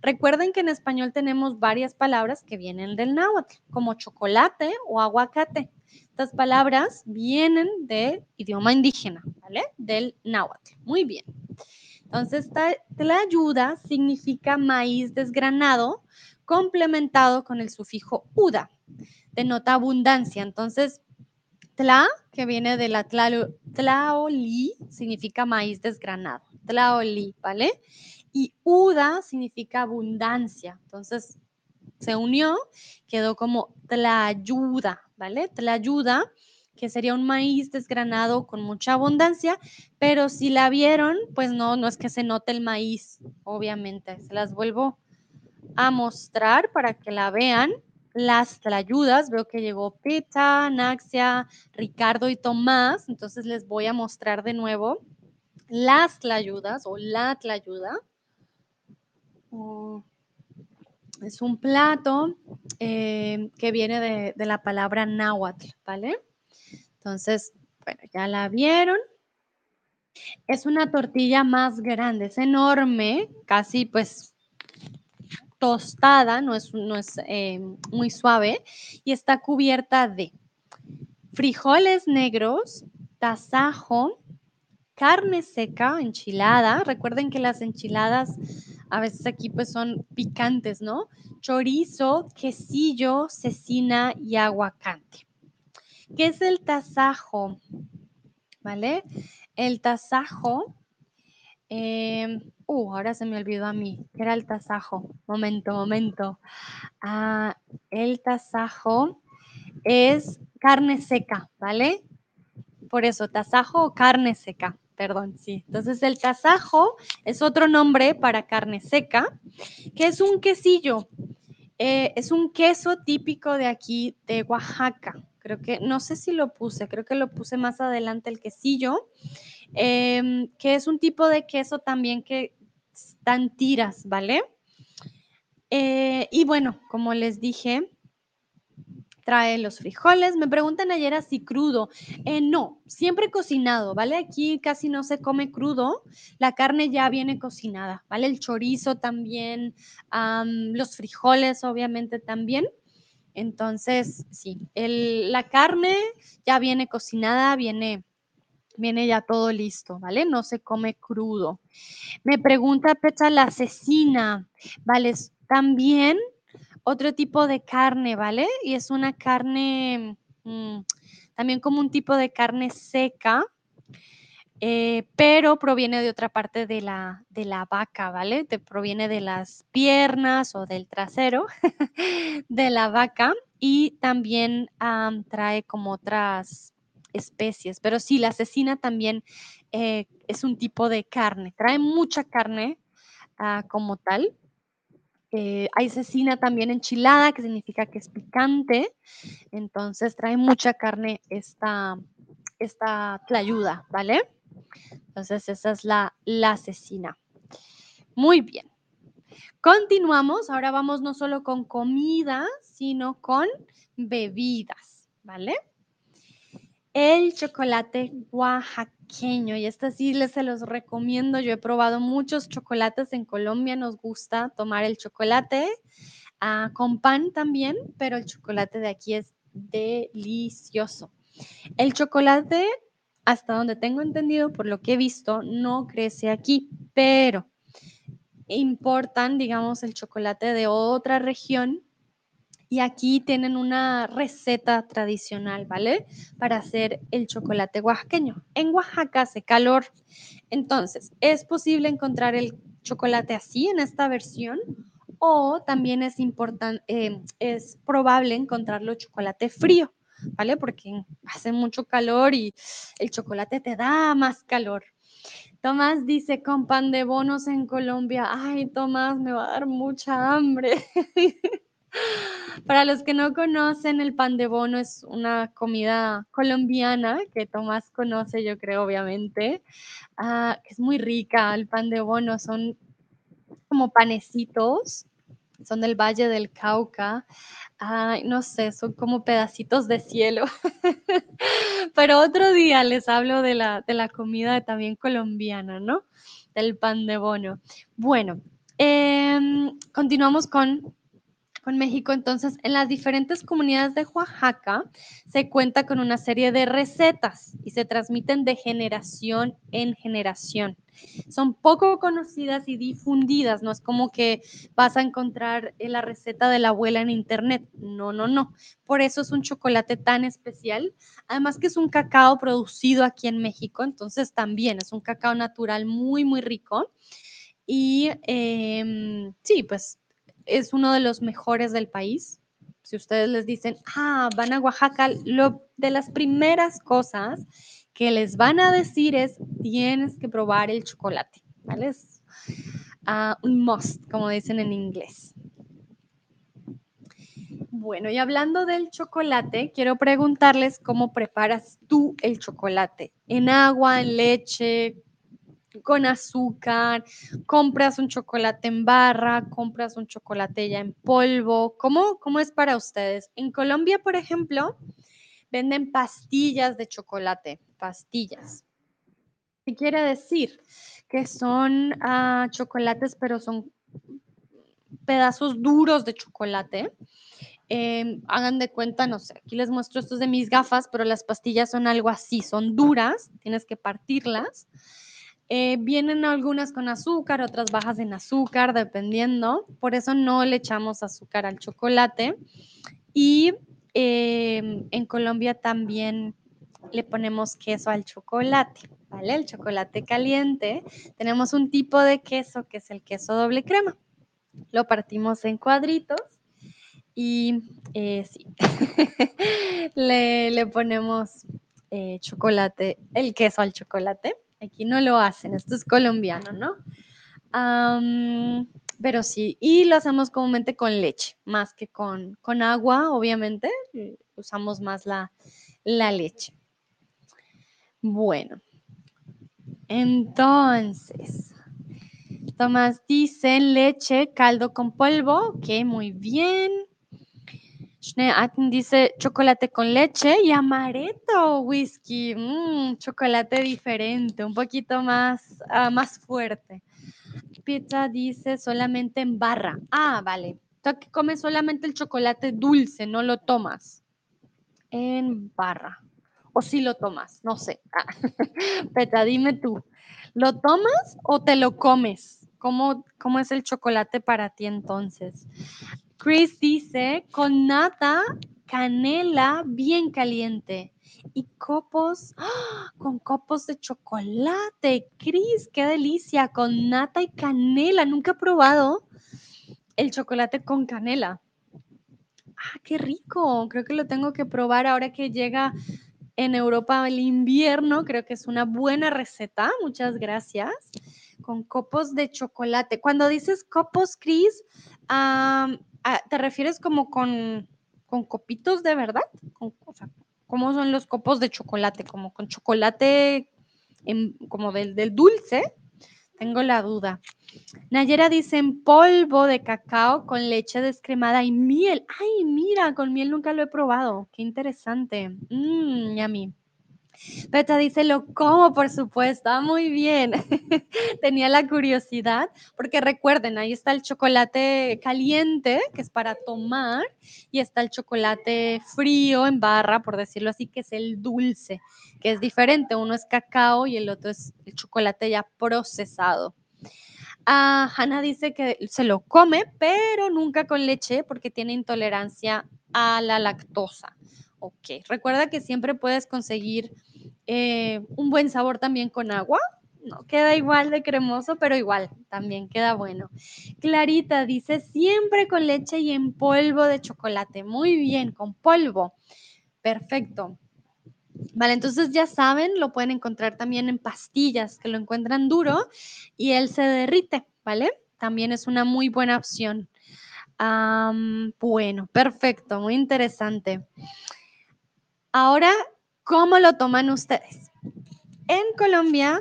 Recuerden que en español tenemos varias palabras que vienen del náhuatl, como chocolate o aguacate. Estas palabras vienen del idioma indígena, ¿vale? Del náhuatl. Muy bien. Entonces, tlayuda significa maíz desgranado complementado con el sufijo uda. Denota abundancia. Entonces, tla, que viene de la tlalo- tlaoli, significa maíz desgranado. Tlaoli, ¿vale? Y uda significa abundancia. Entonces, se unió, quedó como tlayuda, ¿vale? Tlayuda, que sería un maíz desgranado con mucha abundancia, pero si la vieron, pues no, no es que se note el maíz, obviamente. Se las vuelvo a mostrar para que la vean. Las tlayudas, veo que llegó Pita, Naxia, Ricardo y Tomás, entonces les voy a mostrar de nuevo las tlayudas o la tlayuda. Oh, Es un plato eh, que viene de, de la palabra náhuatl, ¿vale? Entonces, bueno, ya la vieron. Es una tortilla más grande, es enorme, casi pues tostada, no es, no es eh, muy suave, y está cubierta de frijoles negros, tasajo, carne seca, enchilada. Recuerden que las enchiladas a veces aquí pues son picantes, ¿no? Chorizo, quesillo, cecina y aguacate. ¿Qué es el tasajo? ¿Vale? El tasajo. Eh, uh, ahora se me olvidó a mí. ¿Qué era el tasajo? Momento, momento. Ah, el tasajo es carne seca, ¿vale? Por eso, tasajo o carne seca, perdón, sí. Entonces, el tasajo es otro nombre para carne seca, que es un quesillo. Eh, es un queso típico de aquí, de Oaxaca. Creo que, no sé si lo puse, creo que lo puse más adelante el quesillo, em, que es un tipo de queso también que están tiras, ¿vale? Eh, y bueno, como les dije, trae los frijoles. Me preguntan ayer si crudo. Eh, no, siempre cocinado, ¿vale? Aquí casi no se come crudo. La carne ya viene cocinada, ¿vale? El chorizo también, am, los frijoles obviamente también. Entonces, sí, el- la carne ya viene cocinada, viene, viene ya todo listo, ¿vale? No se come crudo. Me pregunta Pecha la cecina, ¿vale? también otro tipo de carne, ¿vale? Y es una carne, mm, también como un tipo de carne seca, eh, pero proviene de otra parte de la, de la vaca, ¿vale? Te proviene de las piernas o del trasero de la vaca y también trae como otras especies, pero sí, la cecina también eh, es un tipo de carne, trae mucha carne ah, como tal. Eh, hay cecina también enchilada, que significa que es picante, entonces trae mucha carne esta, esta tlayuda, ¿vale? Entonces, esa es la, la cecina. Muy bien. Continuamos. Ahora vamos no solo con comida, sino con bebidas, ¿vale? El chocolate oaxaqueño. Y este sí les se los recomiendo. Yo he probado muchos chocolates en Colombia. Nos gusta tomar el chocolate ah, con pan también, pero el chocolate de aquí es delicioso. El chocolate hasta donde tengo entendido, por lo que he visto, no crece aquí, pero importan, digamos, el chocolate de otra región y aquí tienen una receta tradicional, ¿vale? Para hacer el chocolate oaxaqueño. En Oaxaca hace calor, entonces es posible encontrar el chocolate así en esta versión o también es importante, eh, es probable encontrarlo chocolate frío. ¿Vale? Porque hace mucho calor y el chocolate te da más calor. Tomás dice, con pan de bonos en Colombia. Ay, Tomás, me va a dar mucha hambre. Para los que no conocen, el pan de bono es una comida colombiana que Tomás conoce, yo creo, obviamente. Ah, es muy rica. El pan de bono son como panecitos, son del Valle del Cauca. Ay, no sé, son como pedacitos de cielo. Pero otro día les hablo de la, de la comida también colombiana, ¿no? Del pan de bono. Bueno, em, continuamos con con México. Entonces, en las diferentes comunidades de Oaxaca se cuenta con una serie de recetas y se transmiten de generación en generación. Son poco conocidas y difundidas, no es como que vas a encontrar la receta de la abuela en internet. No, no, no. Por eso es un chocolate tan especial. Además que es un cacao producido aquí en México, entonces también es un cacao natural muy, muy rico. Y em, sí, pues es uno de los mejores del país. Si ustedes les dicen, ah, van a Oaxaca, lo de las primeras cosas que les van a decir es, tienes que probar el chocolate, ¿vale? Ah, un must, como dicen en inglés. Bueno, y hablando del chocolate, quiero preguntarles cómo preparas tú el chocolate. ¿En agua, en leche, con azúcar, compras un chocolate en barra, compras un chocolate ya en polvo. ¿Cómo, ¿Cómo es para ustedes? En Colombia, por ejemplo, venden pastillas de chocolate, pastillas. ¿Qué quiere decir? Que son ah, chocolates, pero son pedazos duros de chocolate. Em, hagan de cuenta, no sé, aquí les muestro estos de mis gafas, pero las pastillas son algo así, son duras, tienes que partirlas eh, vienen algunas con azúcar, otras bajas en azúcar, dependiendo. Por eso no le echamos azúcar al chocolate. Y em, en Colombia también le ponemos queso al chocolate, ¿vale? El chocolate caliente. Tenemos un tipo de queso que es el queso doble crema. Lo partimos en cuadritos y eh, sí, le, ponemos eh, chocolate, el queso al chocolate. Aquí no lo hacen, esto es colombiano, ¿no? pero sí, y lo hacemos comúnmente con leche, más que con, con agua, obviamente, usamos más la, la leche. Bueno, entonces, Tomás dice leche, caldo con polvo, ok, muy bien. Atin dice chocolate con leche y amaretto whisky, mm, chocolate diferente, un poquito más, ah, más fuerte. Pizza dice solamente en barra. Ah, vale. Tú que comes solamente el chocolate dulce, no lo tomas en barra. O si lo tomas, no sé. Ah, dime tú, ¿lo tomas o te lo comes? ¿Cómo, ¿Cómo es el chocolate para ti entonces? Chris dice, con nata, canela bien caliente y copos, ¡ah! con copos de chocolate. Chris, qué delicia, con nata y canela. Nunca he probado el chocolate con canela. Ah, qué rico. Creo que lo tengo que probar ahora que llega en Europa el invierno. Creo que es una buena receta. Muchas gracias. Con copos de chocolate. Cuando dices copos, Chris, ¿te refieres como con, con copitos de verdad? ¿Cómo son los copos de chocolate? ¿Como con chocolate como del, del dulce? Tengo la duda. Nayera dice en polvo de cacao con leche descremada y miel. Ay, mira, con miel nunca lo he probado. Qué interesante. Mmm, yummy. Peta dice, lo como, por supuesto. Ah, muy bien. Tenía la curiosidad, porque recuerden, ahí está el chocolate caliente, que es para tomar, y está el chocolate frío en barra, por decirlo así, que es el dulce, que es diferente. Uno es cacao y el otro es el chocolate ya procesado. Ah, Hannah dice que se lo come, pero nunca con leche porque tiene intolerancia a la lactosa. Ok, recuerda que siempre puedes conseguir eh, un buen sabor también con agua. No queda igual de cremoso, pero igual también queda bueno. Clarita dice siempre con leche y en polvo de chocolate. Muy bien, con polvo. Perfecto. Vale, entonces ya saben, lo pueden encontrar también en pastillas que lo encuentran duro y él se derrite, ¿vale? También es una muy buena opción. bueno, perfecto, muy interesante. Ahora, ¿cómo lo toman ustedes? En Colombia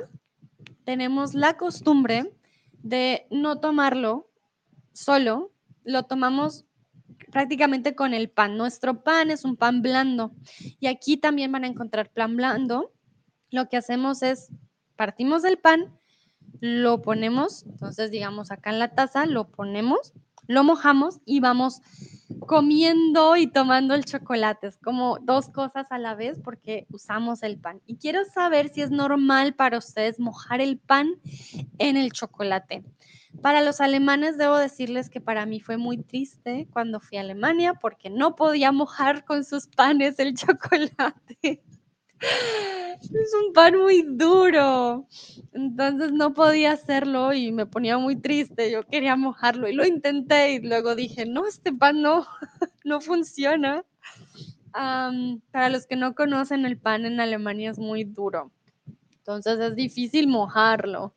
tenemos la costumbre de no tomarlo solo, lo tomamos prácticamente con el pan. Nuestro pan es un pan blando y aquí también van a encontrar pan blando. Lo que hacemos es partimos del pan, lo ponemos, entonces digamos acá en la taza, lo ponemos, lo mojamos y vamos comiendo y tomando el chocolate. Es como dos cosas a la vez porque usamos el pan. Y quiero saber si es normal para ustedes mojar el pan en el chocolate. Para los alemanes debo decirles que para mí fue muy triste cuando fui a Alemania porque no podía mojar con sus panes el chocolate. Es un pan muy duro. Entonces no podía hacerlo y me ponía muy triste. Yo quería mojarlo y lo intenté y luego dije, no, este pan no, no funciona. para los que no conocen, el pan en Alemania es muy duro. Entonces es difícil mojarlo.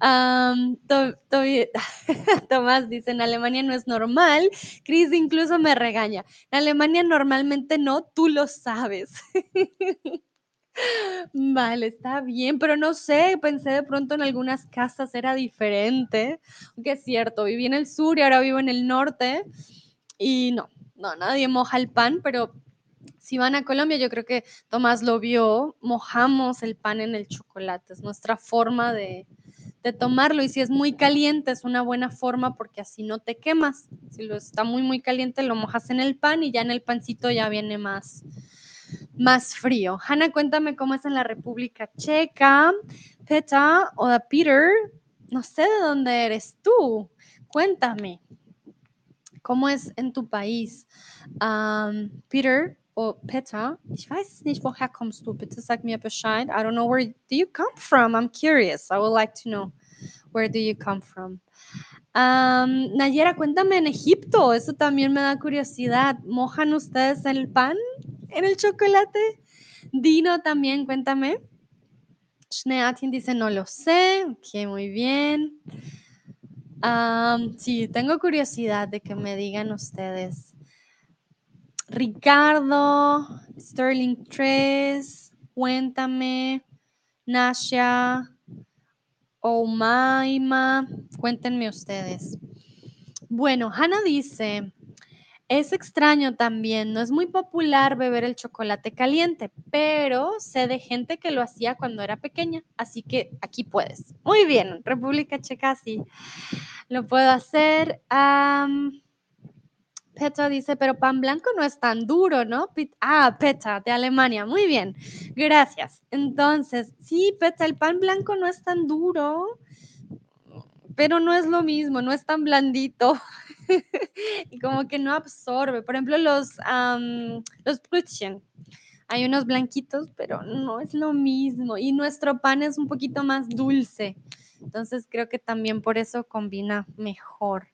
Tomás dice, en Alemania no es normal. Chris incluso me regaña. En Alemania normalmente no, tú lo sabes. Vale, está bien, pero no sé, pensé de pronto en algunas casas era diferente, aunque es cierto, viví en el sur y ahora vivo en el norte y no, no, nadie moja el pan, pero si van a Colombia, yo creo que Tomás lo vio, mojamos el pan en el chocolate, es nuestra forma de, de tomarlo y si es muy caliente es una buena forma porque así no te quemas, si lo está muy, muy caliente lo mojas en el pan y ya en el pancito ya viene más más frío. Hanna, cuéntame cómo es en la República Checa. Peta o Peter, no sé de dónde eres tú. Cuéntame, ¿cómo es en tu país? Um, Peter o Peter, ich weiß nicht, woher kommst du? Bitte sag mir Bescheid. I don't know where do you come from. I'm curious. I would like to know where do you come from. Um, Nayera, cuéntame en Egipto, eso también me da curiosidad. ¿Mojan ustedes el pan en el chocolate? Dino también, cuéntame. Schneatin dice, no lo sé. Ok, muy bien. sí, tengo curiosidad de que me digan ustedes. Ricardo, Sterling 3, cuéntame. Nasha, Omaima, cuéntenme ustedes. Bueno, Hannah dice, es extraño también, no es muy popular beber el chocolate caliente, pero sé de gente que lo hacía cuando era pequeña, así que aquí puedes. Muy bien, República Checa sí, lo puedo hacer. Petra dice, pero pan blanco no es tan duro, ¿no? Ah, Petra, de Alemania. Muy bien, gracias. Entonces, sí, Petra, el pan blanco no es tan duro pero no es lo mismo, no es tan blandito y como que no absorbe. Por ejemplo, los, los Brötchen, hay unos blanquitos, pero no es lo mismo. Y nuestro pan es un poquito más dulce. Entonces creo que también por eso combina mejor.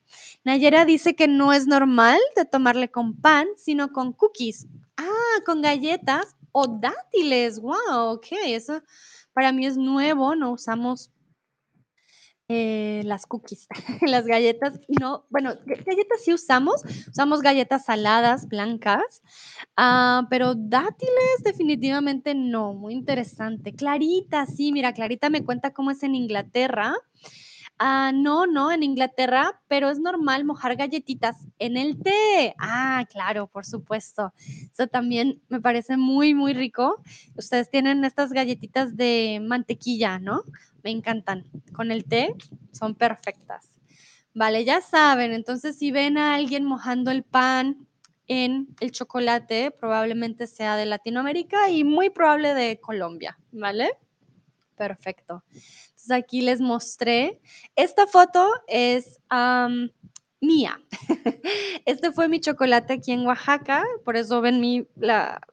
Nayera dice que no es normal de tomarle con pan, sino con cookies. Ah, con galletas o dátiles. Wow, ok, eso para mí es nuevo. No usamos eh, las cookies, las galletas, no, bueno, galletas sí usamos, usamos galletas saladas, blancas, ah, pero dátiles definitivamente no, muy interesante. Clarita, sí, mira, Clarita me cuenta cómo es en Inglaterra. Ah, no, no, en Inglaterra, pero es normal mojar galletitas en el té. Ah, claro, por supuesto. Eso también me parece muy, muy rico. Ustedes tienen estas galletitas de mantequilla, ¿no? Me encantan. Con el té son perfectas. Vale, ya saben, entonces si ven a alguien mojando el pan en el chocolate, probablemente sea de Latinoamérica y muy probable de Colombia, ¿vale? Perfecto. Entonces aquí les mostré. Esta foto es mía. Este fue mi chocolate aquí en Oaxaca, por eso ven mi,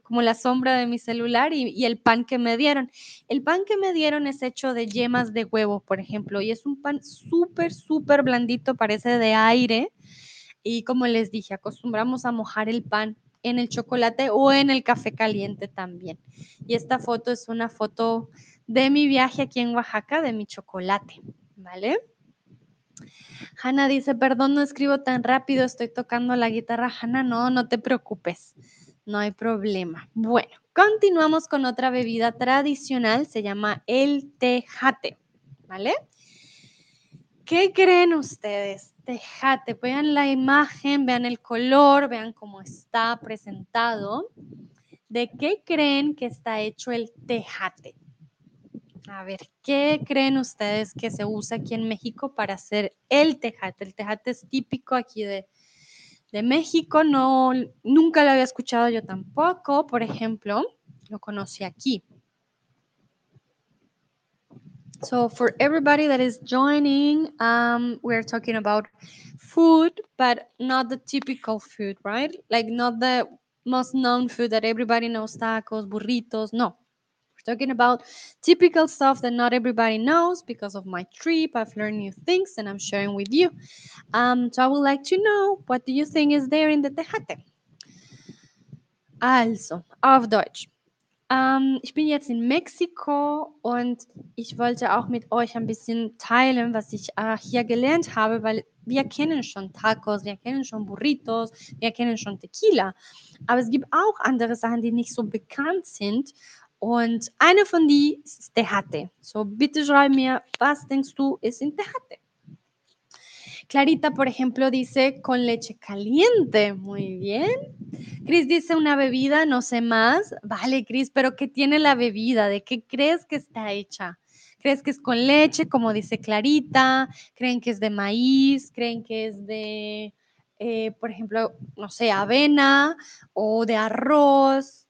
como la sombra de mi celular y, y, el pan que me dieron. El pan que me dieron es hecho de yemas de huevo, por ejemplo, y es un pan súper, súper blandito, parece de aire. Y como les dije, acostumbramos a mojar el pan en el chocolate o en el café caliente también. Y esta foto es una foto de mi viaje aquí en Oaxaca, de mi chocolate, ¿vale? Hanna dice, perdón, no escribo tan rápido, estoy tocando la guitarra. Hanna, no, no te preocupes, no hay problema. Bueno, continuamos con otra bebida tradicional, se llama el tejate, ¿vale? ¿Qué creen ustedes? Tejate, vean la imagen, vean el color, vean cómo está presentado. ¿De qué creen que está hecho el tejate? A ver, ¿qué creen ustedes que se usa aquí en México para hacer el tejate? El tejate es típico aquí de, de México, no, nunca lo había escuchado yo tampoco, por ejemplo, lo conocí aquí. So for everybody that is joining, um, we're talking about food, but not the typical food, right? Like not the most known food that everybody knows, tacos, burritos, no. Talking about typical stuff that not everybody knows because of my trip. I've learned new things and I'm sharing with you. Um, so I would like to know, what do you think is there in the Tejate? Also, auf Deutsch. Ähm, ich bin jetzt in Mexiko und ich wollte auch mit euch ein bisschen teilen, was ich äh, hier gelernt habe, weil wir kennen schon Tacos, wir kennen schon Burritos, wir kennen schon Tequila. Aber es gibt auch andere Sachen, die nicht so bekannt sind Und eine von die ist Tejate. So, bitte schreib mir, was denkst ist in Tejate? Clarita, por ejemplo, dice con leche caliente. Muy bien. Cris dice una bebida, no sé más. Vale, Cris, pero ¿qué tiene la bebida? ¿De qué crees que está hecha? ¿Crees que es con leche, como dice Clarita? ¿Creen que es de maíz? ¿Creen que es de, eh, por ejemplo, no sé, avena o de arroz?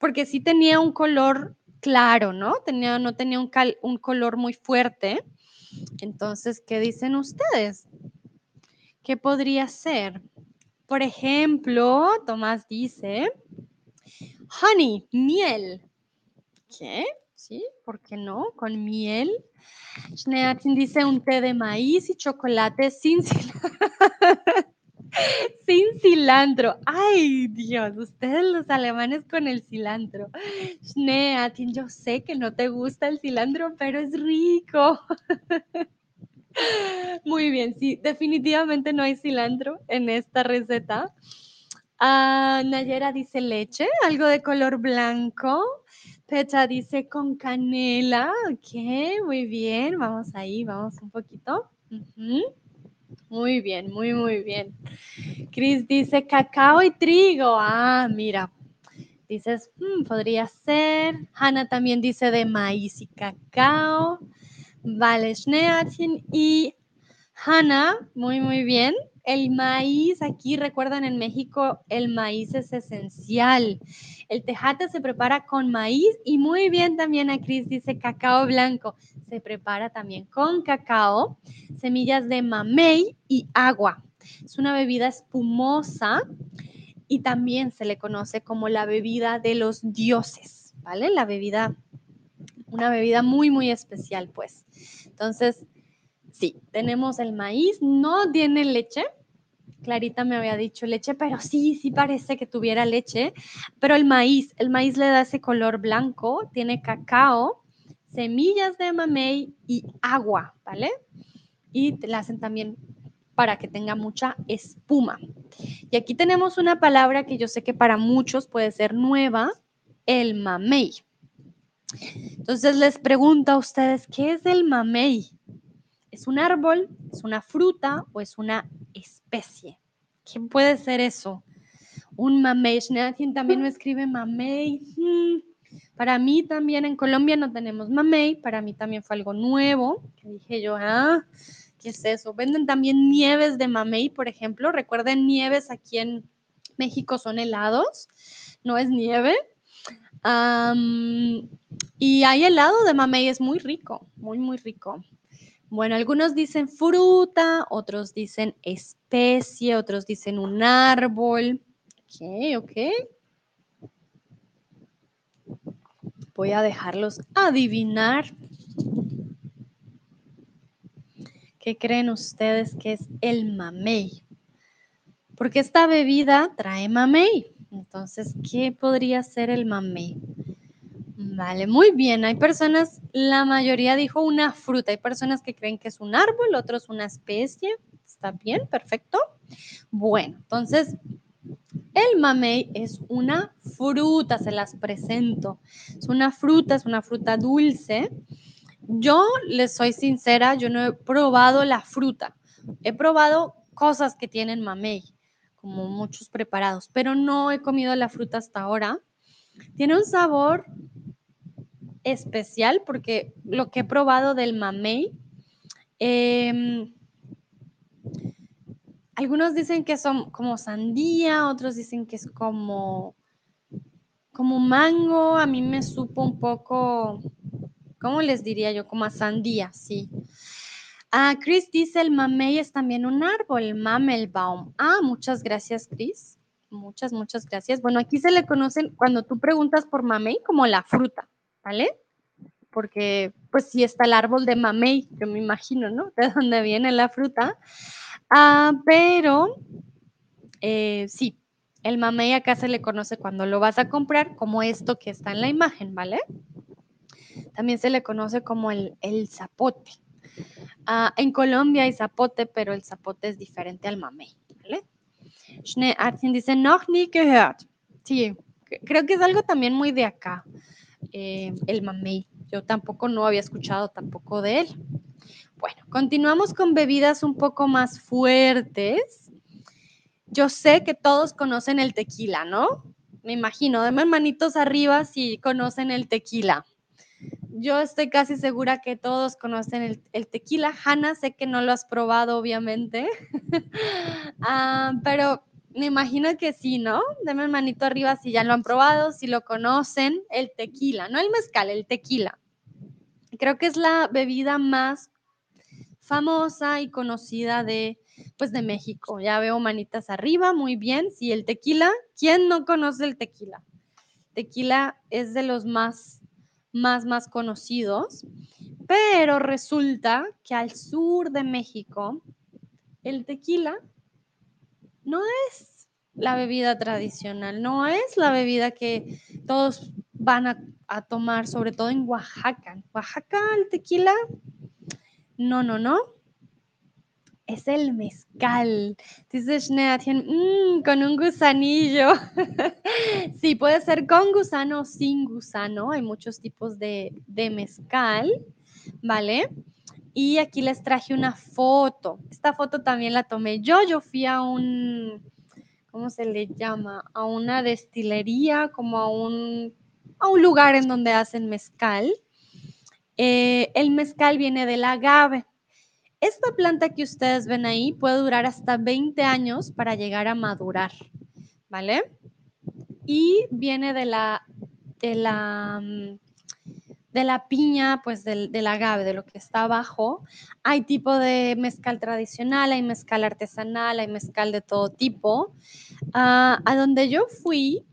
Porque sí tenía un color claro, ¿no? Tenía, no tenía un, color muy fuerte. Entonces, ¿qué dicen ustedes? ¿Qué podría ser? Por ejemplo, Tomás dice, honey, miel. ¿Qué? ¿Sí? ¿Por qué no? Con miel. Schneatin dice un té de maíz y chocolate sin Sin cilantro. Ay, Dios, ustedes los alemanes con el cilantro. Schneatin, yo sé que no te gusta el cilantro, pero es rico. Muy bien, sí, definitivamente no hay cilantro en esta receta. Ah, Nayera dice leche, algo de color blanco. Pecha dice con canela. Ok, muy bien. Vamos ahí, vamos un poquito. Muy bien, muy, muy bien. Cris dice cacao y trigo. Ah, mira. Dices, hmm, podría ser. Hanna también dice de maíz y cacao. Vale, Schneatchen y Hanna, muy, muy bien. El maíz, aquí recuerdan en México, el maíz es esencial. El tejate se prepara con maíz y muy bien también a Cris dice cacao blanco. Se prepara también con cacao, semillas de mamey y agua. Es una bebida espumosa y también se le conoce como la bebida de los dioses, ¿vale? La bebida, una bebida muy, muy especial, pues. Entonces, sí, tenemos el maíz, no tiene leche. Clarita me había dicho leche, pero sí, sí parece que tuviera leche. Pero el maíz, el maíz le da ese color blanco, tiene cacao, semillas de mamey y agua, ¿vale? Y le hacen también para que tenga mucha espuma. Y aquí tenemos una palabra que yo sé que para muchos puede ser nueva, el mamey. Entonces les pregunto a ustedes, ¿qué es el mamey? ¿Es un árbol, es una fruta o es una especie? ¿Qué puede ser eso? Un mamey. Alguien también me escribe mamey. Hmm. Para mí también en Colombia no tenemos mamey. Para mí también fue algo nuevo. Que dije yo, ah, ¿Qué es eso? Venden también nieves de mamey, por ejemplo. Recuerden, nieves aquí en México son helados, no es nieve. y hay helado de mamey, es muy rico, muy, muy rico. Bueno, algunos dicen fruta, otros dicen especie, otros dicen un árbol. Ok, ok. Voy a dejarlos adivinar. ¿Qué creen ustedes que es el mamey? Porque esta bebida trae mamey. Entonces, ¿qué podría ser el mamey? Vale, muy bien. Hay personas, la mayoría dijo una fruta. Hay personas que creen que es un árbol, otros una especie. ¿Está bien? Perfecto. Bueno, entonces, el mamey es una fruta, se las presento. Es una fruta, es una fruta dulce yo les soy sincera, yo no he probado la fruta. He probado cosas que tienen mamey, como muchos preparados, pero no he comido la fruta hasta ahora. Tiene un sabor especial porque lo que he probado del mamey, em, algunos dicen que son como sandía, otros dicen que es como, como mango. A mí me supo un poco ¿cómo les diría yo? Como a sandía, sí. Ah, Chris dice, el mamey es también un árbol, mamelbaum. Ah, muchas gracias, Chris. Muchas, muchas gracias. Bueno, aquí se le conocen, cuando tú preguntas por mamey, como la fruta, ¿vale? Porque, pues sí está el árbol de mamey, yo me imagino, ¿no? De dónde viene la fruta. Ah, pero, eh, sí, el mamey acá se le conoce cuando lo vas a comprar como esto que está en la imagen, ¿vale? También se le conoce como el, zapote. Ah, en Colombia hay zapote, pero el zapote es diferente al mamey. ¿vale? dice, noch nie gehört. Sí, creo que es algo también muy de acá, eh, el mamey. Yo tampoco no había escuchado tampoco de él. Bueno, continuamos con bebidas un poco más fuertes. Yo sé que todos conocen el tequila, ¿no? Me imagino, denme manitos arriba si conocen el tequila yo estoy casi segura que todos conocen el, tequila. Hanna, sé que no lo has probado, obviamente, ah, pero me imagino que sí, ¿no? Deme el manito arriba si ya lo han probado, si lo conocen, el tequila, no el mezcal, el tequila. Creo que es la bebida más famosa y conocida de, pues, de México. Ya veo manitas arriba, muy bien. Sí, el tequila, ¿quién no conoce el tequila? Tequila es de los más más, más conocidos, pero resulta que al sur de México el tequila no es la bebida tradicional, no es la bebida que todos van a, tomar, sobre todo en Oaxaca. Oaxaca el tequila, no, no, no es el mezcal. Dice Schneatchen, mmm, con un gusanillo. sí, puede ser con gusano o sin gusano. Hay muchos tipos de, de mezcal, ¿vale? Y aquí les traje una foto. Esta foto también la tomé yo. Yo fui a un, ¿cómo se le llama? A una destilería, como a un, a un lugar en donde hacen mezcal. Eh, el mezcal viene del agave. Esta planta que ustedes ven ahí puede durar hasta 20 años para llegar a madurar, ¿vale? Y viene de la, de la, mm, de la piña, pues del, del agave, de lo que está abajo. Hay tipo de mezcal tradicional, hay mezcal artesanal, hay mezcal de todo tipo. Ah, a donde yo fui,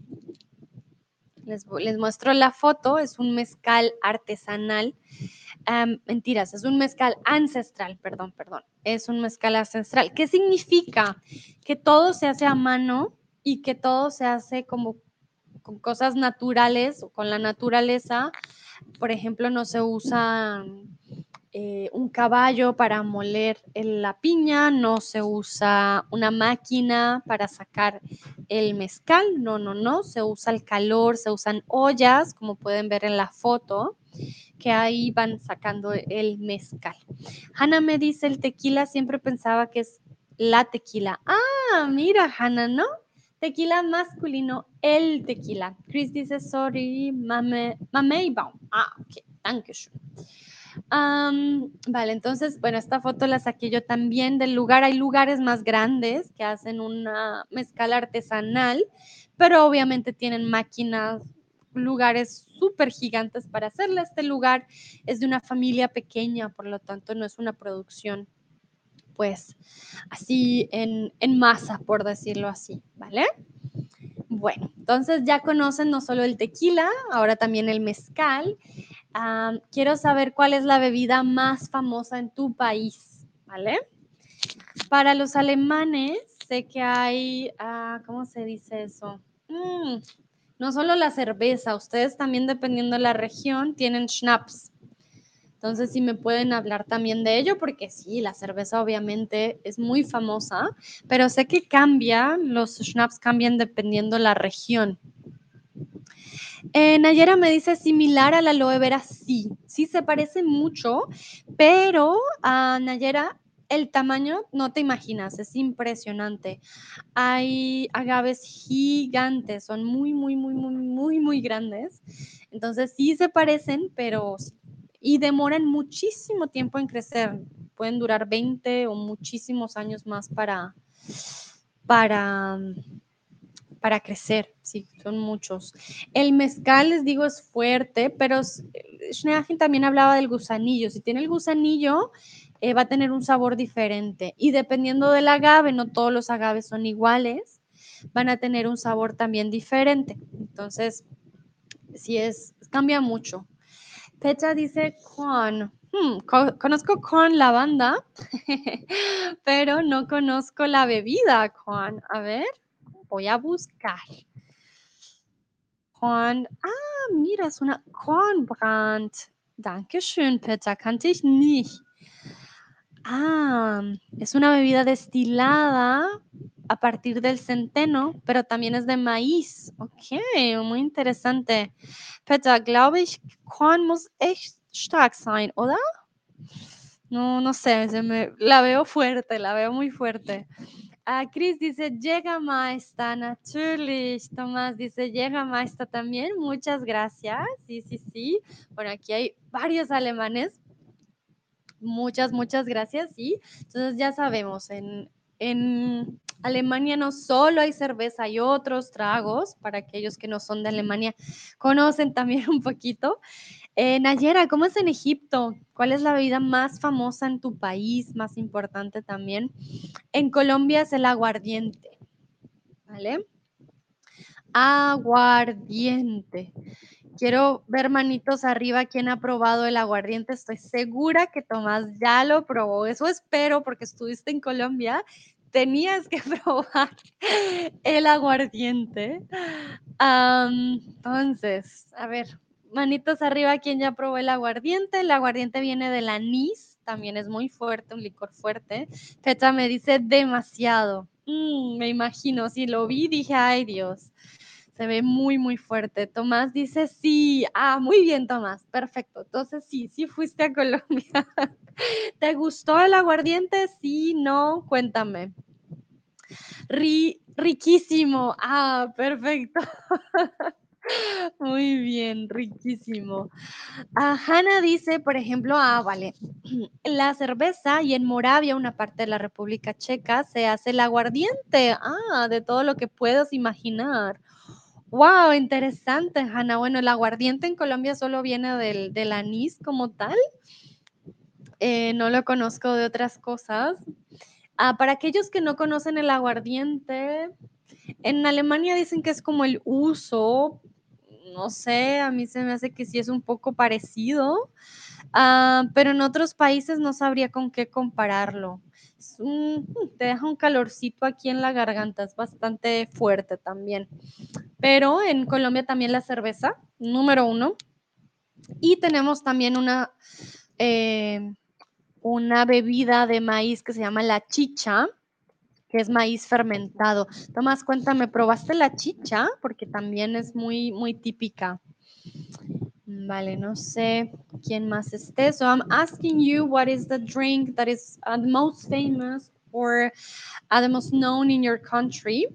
les, les muestro la foto, es un mezcal artesanal mentiras, es un mezcal ancestral, perdón, perdón, es un mezcal ancestral. ¿Qué significa? Que todo se hace a mano y que todo se hace como con cosas naturales o con la naturaleza. Por ejemplo, no se usa eh, un caballo para moler la piña, no se usa una máquina para sacar el mezcal, no, no, no, se usa el calor, se usan ollas, como pueden ver en la foto que ahí van sacando el mezcal. Hanna me dice, el tequila siempre pensaba que es la tequila. Ah, mira, Hanna, ¿no? Tequila masculino, el tequila. Chris dice, sorry, mame, baum. Ah, ok, danke schön. vale, entonces, bueno, esta foto la saqué yo también del lugar. Hay lugares más grandes que hacen una mezcal artesanal, pero obviamente tienen máquinas lugares súper gigantes para hacerle. Este lugar es de una familia pequeña, por lo tanto no es una producción pues así en, masa, por decirlo así, ¿vale? Bueno, entonces ya conocen no solo el tequila, ahora también el mezcal. quiero saber cuál es la bebida más famosa en tu país, ¿vale? Para los alemanes, sé que hay, ah, ¿cómo se dice eso? Mm, no solo la cerveza, ustedes también dependiendo de la región tienen schnapps. Entonces, si me pueden hablar también de ello, porque sí, la cerveza obviamente es muy famosa, pero sé que cambia, los schnapps cambian dependiendo la región. Eh, Nayera me dice similar a la aloe vera, sí, sí se parece mucho, pero Nayera el tamaño no te imaginas, es impresionante. Hay agaves gigantes, son muy, muy, muy, muy, muy, muy grandes. Entonces sí se parecen, pero y demoran muchísimo tiempo en crecer. Pueden durar 20 o muchísimos años más para, para, para crecer. Sí, son muchos. El mezcal, les digo, es fuerte, pero Schneagen también hablaba del gusanillo. Si tiene el gusanillo, eh, va a tener un sabor diferente. Y dependiendo del agave, no todos los agaves son iguales, van a tener un sabor también diferente. Entonces, si es, cambia mucho. Pecha dice Juan. Hmm, conozco con la banda, pero no conozco la bebida, Juan. A ver, voy a buscar. Juan, ah, mira, es una Kornbrand. Dankeschön, Pecha, kannte ich nicht. Ah, es una bebida destilada a partir del centeno, pero también es de maíz. Ok, muy interesante. Peter, glaube ich, Korn muss echt stark sein, oder? No, no sé, la veo fuerte, la veo muy fuerte. Ah, Chris dice, llega maestra, natürlich. Tomás dice, llega maestra también, muchas gracias. Sí, sí, sí. Bueno, aquí hay varios alemanes, Muchas, muchas gracias. Y entonces ya sabemos, en, en Alemania no solo hay cerveza, hay otros tragos para aquellos que no son de Alemania, conocen también un poquito. Eh, Nayera, ¿cómo es en Egipto? ¿Cuál es la bebida más famosa en tu país, más importante también? En Colombia es el aguardiente, ¿vale? Aguardiente. Quiero ver manitos arriba quién ha probado el aguardiente. Estoy segura que Tomás ya lo probó. Eso espero porque estuviste en Colombia. Tenías que probar el aguardiente. entonces, a ver, manitos arriba quién ya probó el aguardiente. El aguardiente viene del anís, también es muy fuerte, un licor fuerte. Fecha me dice demasiado. Mm, me imagino, si lo vi dije, ay Dios. Se ve muy, muy fuerte. Tomás dice sí. Ah, muy bien, Tomás. Perfecto. Entonces sí, sí fuiste a Colombia. ¿Te gustó el aguardiente? Sí, no, cuéntame. riquísimo. Ah, perfecto. Muy bien, riquísimo. Ah, Hanna dice, por ejemplo, ah, vale, la cerveza y en Moravia, una parte de la República Checa, se hace el aguardiente. Ah, de todo lo que puedas imaginar. Wow, interesante, Hanna. Bueno, el aguardiente en Colombia solo viene del, anís como tal. Eh, no lo conozco de otras cosas. Ah, para aquellos que no conocen el aguardiente, en Alemania dicen que es como el uso, no sé, a mí se me hace que sí es un poco parecido, ah, pero en otros países no sabría con qué compararlo. Te deja un calorcito aquí en la garganta, es bastante fuerte también. Pero en Colombia también la cerveza, número uno. Y tenemos también una, eh, una bebida de maíz que se llama la chicha, que es maíz fermentado. Tomás, cuéntame, ¿probaste la chicha? Porque también es muy, muy típica. Vale, no sé quién más esté. So I'm asking you what is the drink that is uh, the most famous or uh, the most known in your country?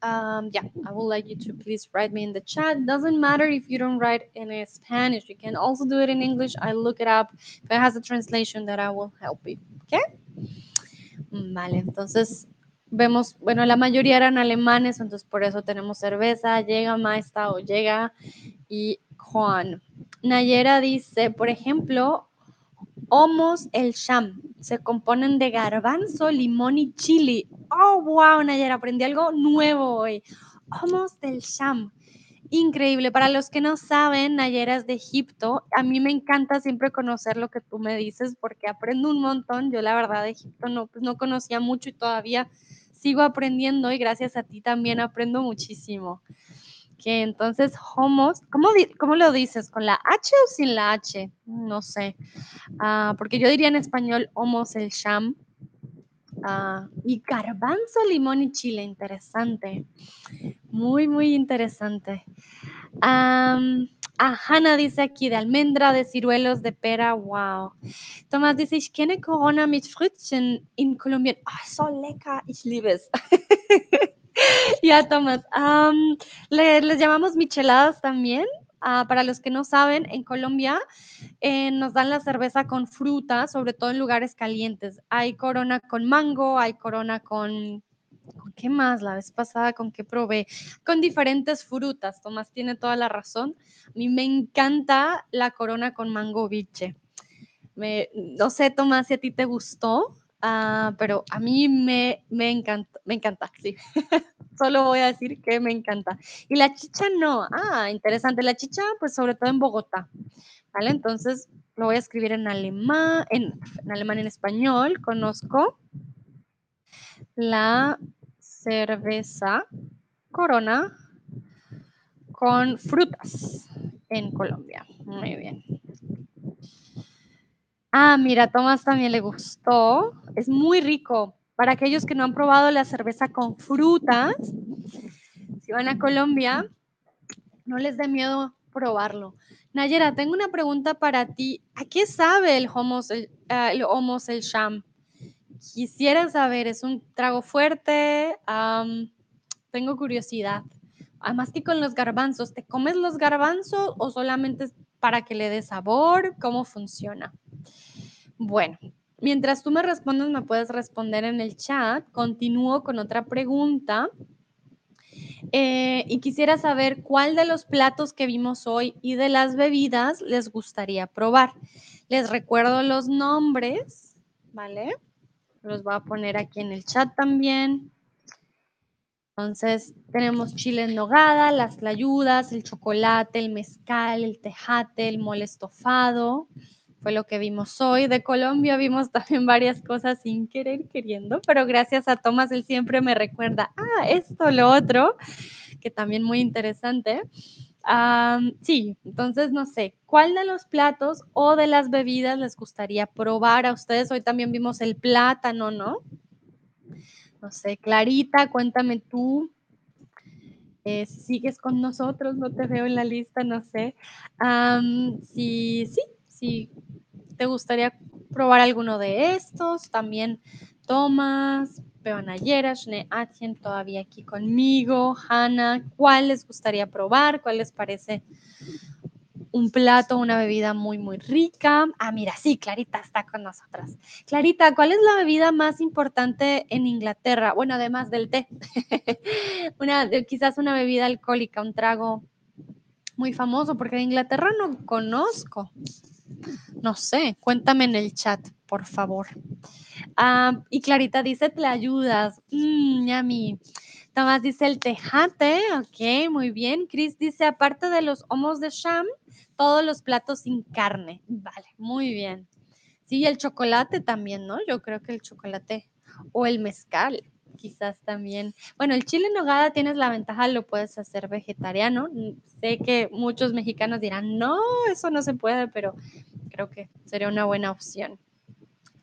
Um, yeah, I would like you to please write me in the chat. Doesn't matter if you don't write in Spanish. You can also do it in English. I look it up. If it has a translation, that I will help you. Okay? Vale, entonces vemos, bueno, la mayoría eran alemanes, entonces por eso tenemos cerveza, llega Maesta o llega y Juan. Nayera dice, por ejemplo, Homos el Sham. Se componen de garbanzo, limón y chili. Oh, wow, Nayera, aprendí algo nuevo hoy. Homos del Sham. Increíble. Para los que no saben, Nayera es de Egipto. A mí me encanta siempre conocer lo que tú me dices porque aprendo un montón. Yo la verdad de Egipto no, pues, no conocía mucho y todavía sigo aprendiendo y gracias a ti también aprendo muchísimo que entonces homos, ¿cómo, ¿cómo, lo dices? ¿Con la H o sin la H? No sé. Ah, porque yo diría en español homos el sham. Ah, y garbanzo, limón y chile, interesante. Muy, muy interesante. Ah, Hanna dice aquí de almendra, de ciruelos, de pera, wow. Tomás dice, ich kenne Corona mit Früchtchen in Kolumbien. Ah, so lecker, ich liebe es. ya, Tomás. les llamamos micheladas también. Ah, para los que no saben, en Colombia eh, nos dan la cerveza con fruta, sobre todo en lugares calientes. Hay corona con mango, hay corona con... ¿Con qué más? La vez pasada, ¿con qué probé? Con diferentes frutas. Tomás tiene toda la razón. A mí me encanta la corona con mango biche. Me, no sé, Tomás, si a ti te gustó. Ah, pero a mí me, me encanta, me encanta, sí. Solo voy a decir que me encanta. Y la chicha no. Ah, interesante. La chicha, pues sobre todo en Bogotá. ¿Vale? Entonces lo voy a escribir en alemán, en, en alemán, en español. Conozco la cerveza Corona con frutas en Colombia. Muy bien. Ah, mira, Tomás también le gustó. Es muy rico. Para aquellos que no han probado la cerveza con frutas, si van a Colombia, no les dé miedo probarlo. Nayera, tengo una pregunta para ti. ¿A qué sabe el homos, el, uh, el sham? Quisiera saber, ¿es un trago fuerte? tengo curiosidad. Además que con los garbanzos, ¿te comes los garbanzos o solamente para que le dé sabor? ¿Cómo funciona? Bueno, mientras tú me respondes, me puedes responder en el chat. Continúo con otra pregunta. Eh, y quisiera saber cuál de los platos que vimos hoy y de las bebidas les gustaría probar. Les recuerdo los nombres, ¿vale? Los voy a poner aquí en el chat también. Entonces, tenemos chile en nogada, las tlayudas, el chocolate, el mezcal, el tejate, el mole estofado, fue lo que vimos hoy. De Colombia vimos también varias cosas sin querer, queriendo, pero gracias a Tomás, él siempre me recuerda, ah, esto, lo otro, que también muy interesante. sí, entonces no sé, ¿cuál de los platos o de las bebidas les gustaría probar a ustedes? Hoy también vimos el plátano, ¿no? No sé, Clarita, cuéntame tú. Eh, sigues con nosotros, no te veo en la lista, no sé. sí, sí, sí, te gustaría probar alguno de estos, también Tomás, Veo a Nayera, Shne Atien todavía aquí conmigo. Hanna, ¿cuál les gustaría probar? ¿Cuál les parece un plato, una bebida muy, muy rica? Ah, mira, sí, Clarita está con nosotras. Clarita, ¿cuál es la bebida más importante en Inglaterra? Bueno, además del té. una, quizás una bebida alcohólica, un trago muy famoso, porque de Inglaterra no conozco. No sé, cuéntame en el chat, por favor. Ah, y Clarita dice, te ayudas. Mmm. Tomás dice el tejate, ok, muy bien. Chris dice, aparte de los homos de sham, todos los platos sin carne. Vale, muy bien. Sí, el chocolate también, ¿no? Yo creo que el chocolate o el mezcal, quizás también. Bueno, el chile en nogada tienes la ventaja, lo puedes hacer vegetariano. Sé que muchos mexicanos dirán, no, eso no se puede, pero creo que sería una buena opción.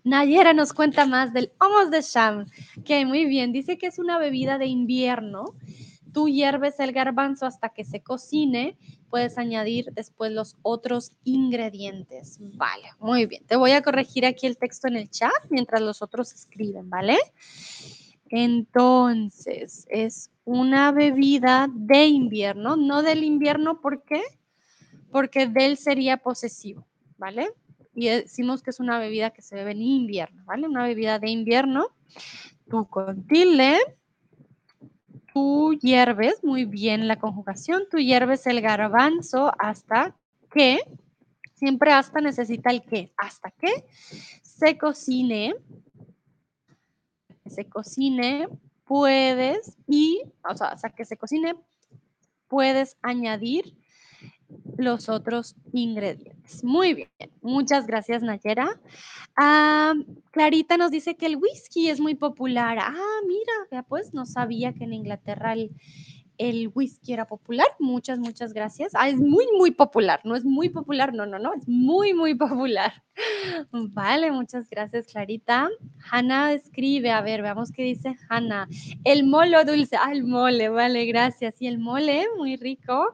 Nayera nos cuenta más del Homos de Sham, que muy bien, dice que es una bebida de invierno. Tú hierves el garbanzo hasta que se cocine, puedes añadir después los otros ingredientes. Vale, muy bien. Te voy a corregir aquí el texto en el chat mientras los otros escriben, ¿vale? Entonces, es una bebida de invierno, no del invierno, ¿por qué? Porque del sería posesivo, ¿vale? y decimos que es una bebida que se bebe en invierno, ¿vale? Una bebida de invierno. Tú con tilde, tú hierves, muy bien la conjugación, tú hierves el garbanzo hasta que, siempre hasta necesita el que, hasta que se cocine, se cocine, puedes y, o sea, hasta que se cocine, puedes añadir los otros ingredientes. Muy bien, muchas gracias Nayera. Ah, Clarita nos dice que el whisky es muy popular. Ah, mira, pues no sabía que en Inglaterra el, el whisky era popular. Muchas, muchas gracias. Ah, es muy, muy popular. No es muy popular, no, no, no, es muy, muy popular. Vale, muchas gracias, Clarita. Hanna escribe, a ver, veamos qué dice Hanna. El molo dulce, ah, el mole, vale, gracias. Y el mole, muy rico.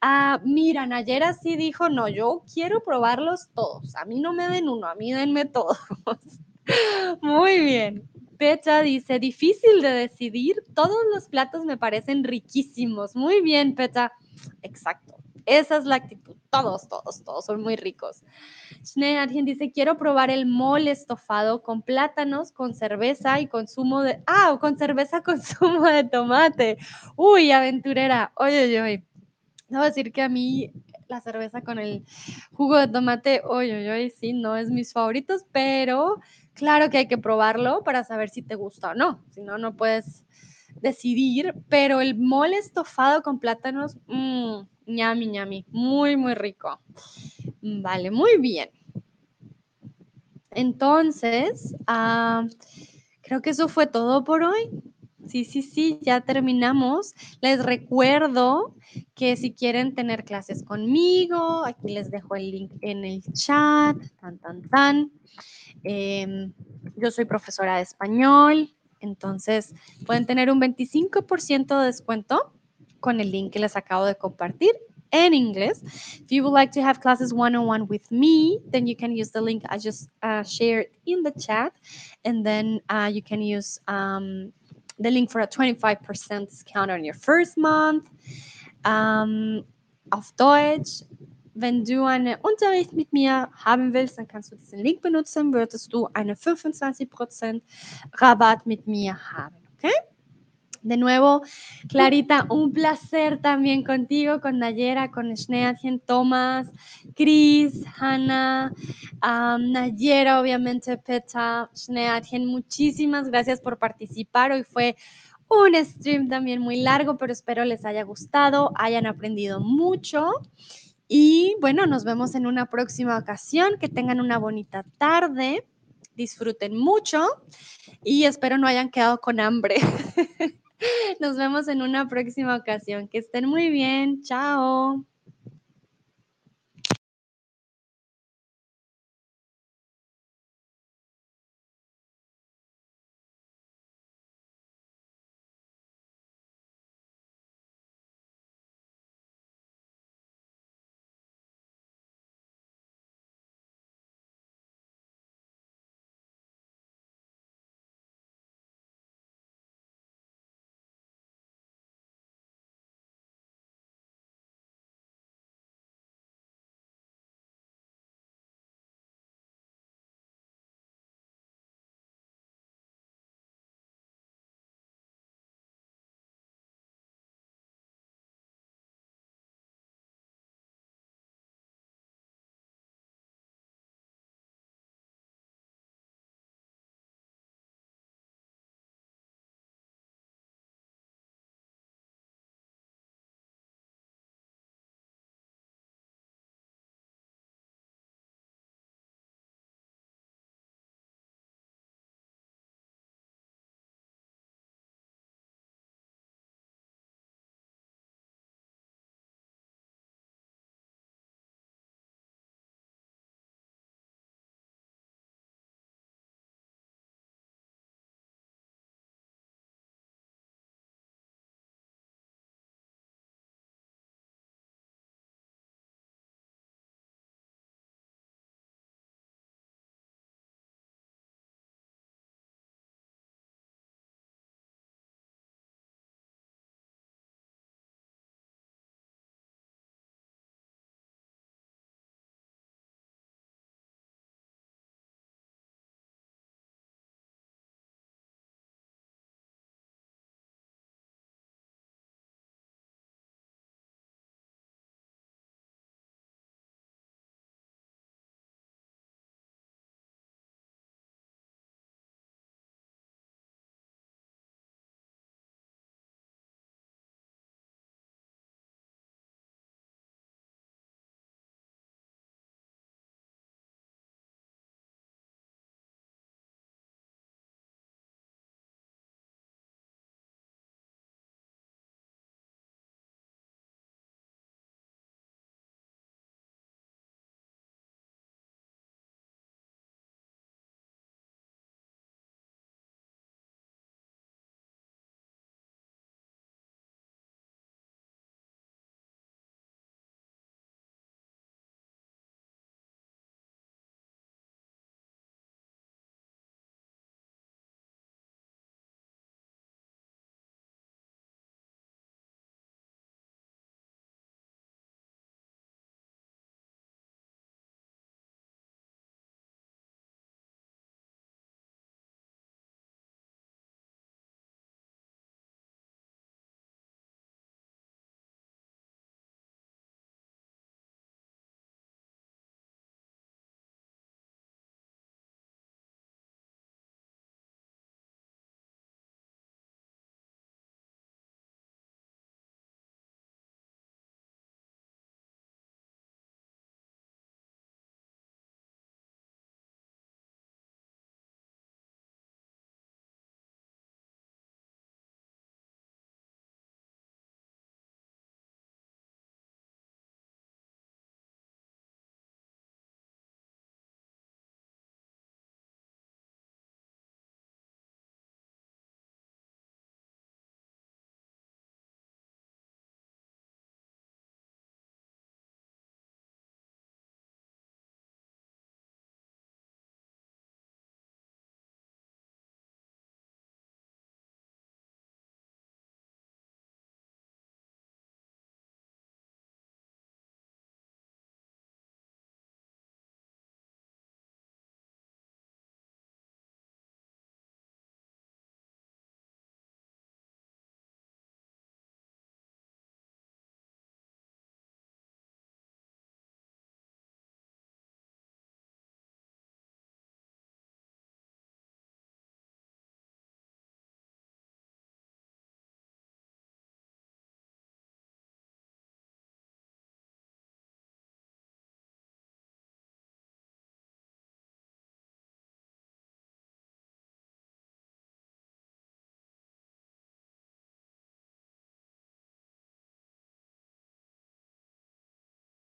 Ah, mira, Nayera sí dijo, no, yo quiero probarlos todos. A mí no me den uno, a mí denme todos. Muy bien. Pecha dice, difícil de decidir, todos los platos me parecen riquísimos. Muy bien, Pecha. Exacto. Esa es la actitud. Todos, todos, todos son muy ricos. alguien dice, quiero probar el mole estofado con plátanos, con cerveza y consumo de... Ah, con cerveza con zumo de tomate. Uy, aventurera. Oye, oye, oye. Debo decir que a mí la cerveza con el jugo de tomate, oye, oye, sí, no es mis favoritos, pero claro que hay que probarlo para saber si te gusta o no. Si no, no puedes decidir. Pero el mole estofado con plátanos, mmm, ñami, ñami, muy, muy rico. Vale, muy bien. Entonces, ah, creo que eso fue todo por hoy. Sí, sí, sí, ya terminamos. Les recuerdo que si quieren tener clases conmigo, aquí les dejo el link en el chat, tan, tan, tan. Em, yo soy profesora de español, entonces pueden tener un 25% de descuento con el link que les acabo de compartir en inglés. If you would like to have classes one-on-one with me, then you can use the link I just uh, shared in the chat, and then uh, you can use um, the link for a 25% discount on your first month. Um, auf Deutsch, wenn du einen Unterricht mit mir haben willst, dann kannst du diesen Link benutzen, würdest du einen 25% Rabatt mit mir haben, okay? De nuevo, Clarita, un placer también contigo, con Nayera, con Schneatien, Tomás, Cris, Hanna, Nayera, obviamente, Peta, Schneatien, muchísimas gracias por participar. Hoy fue un stream también muy largo, pero espero les haya gustado, hayan aprendido mucho. Y bueno, nos vemos en una próxima ocasión. Que tengan una bonita tarde, disfruten mucho y espero no hayan quedado con hambre. Nos vemos en una próxima ocasión. Que estén muy bien. Chao.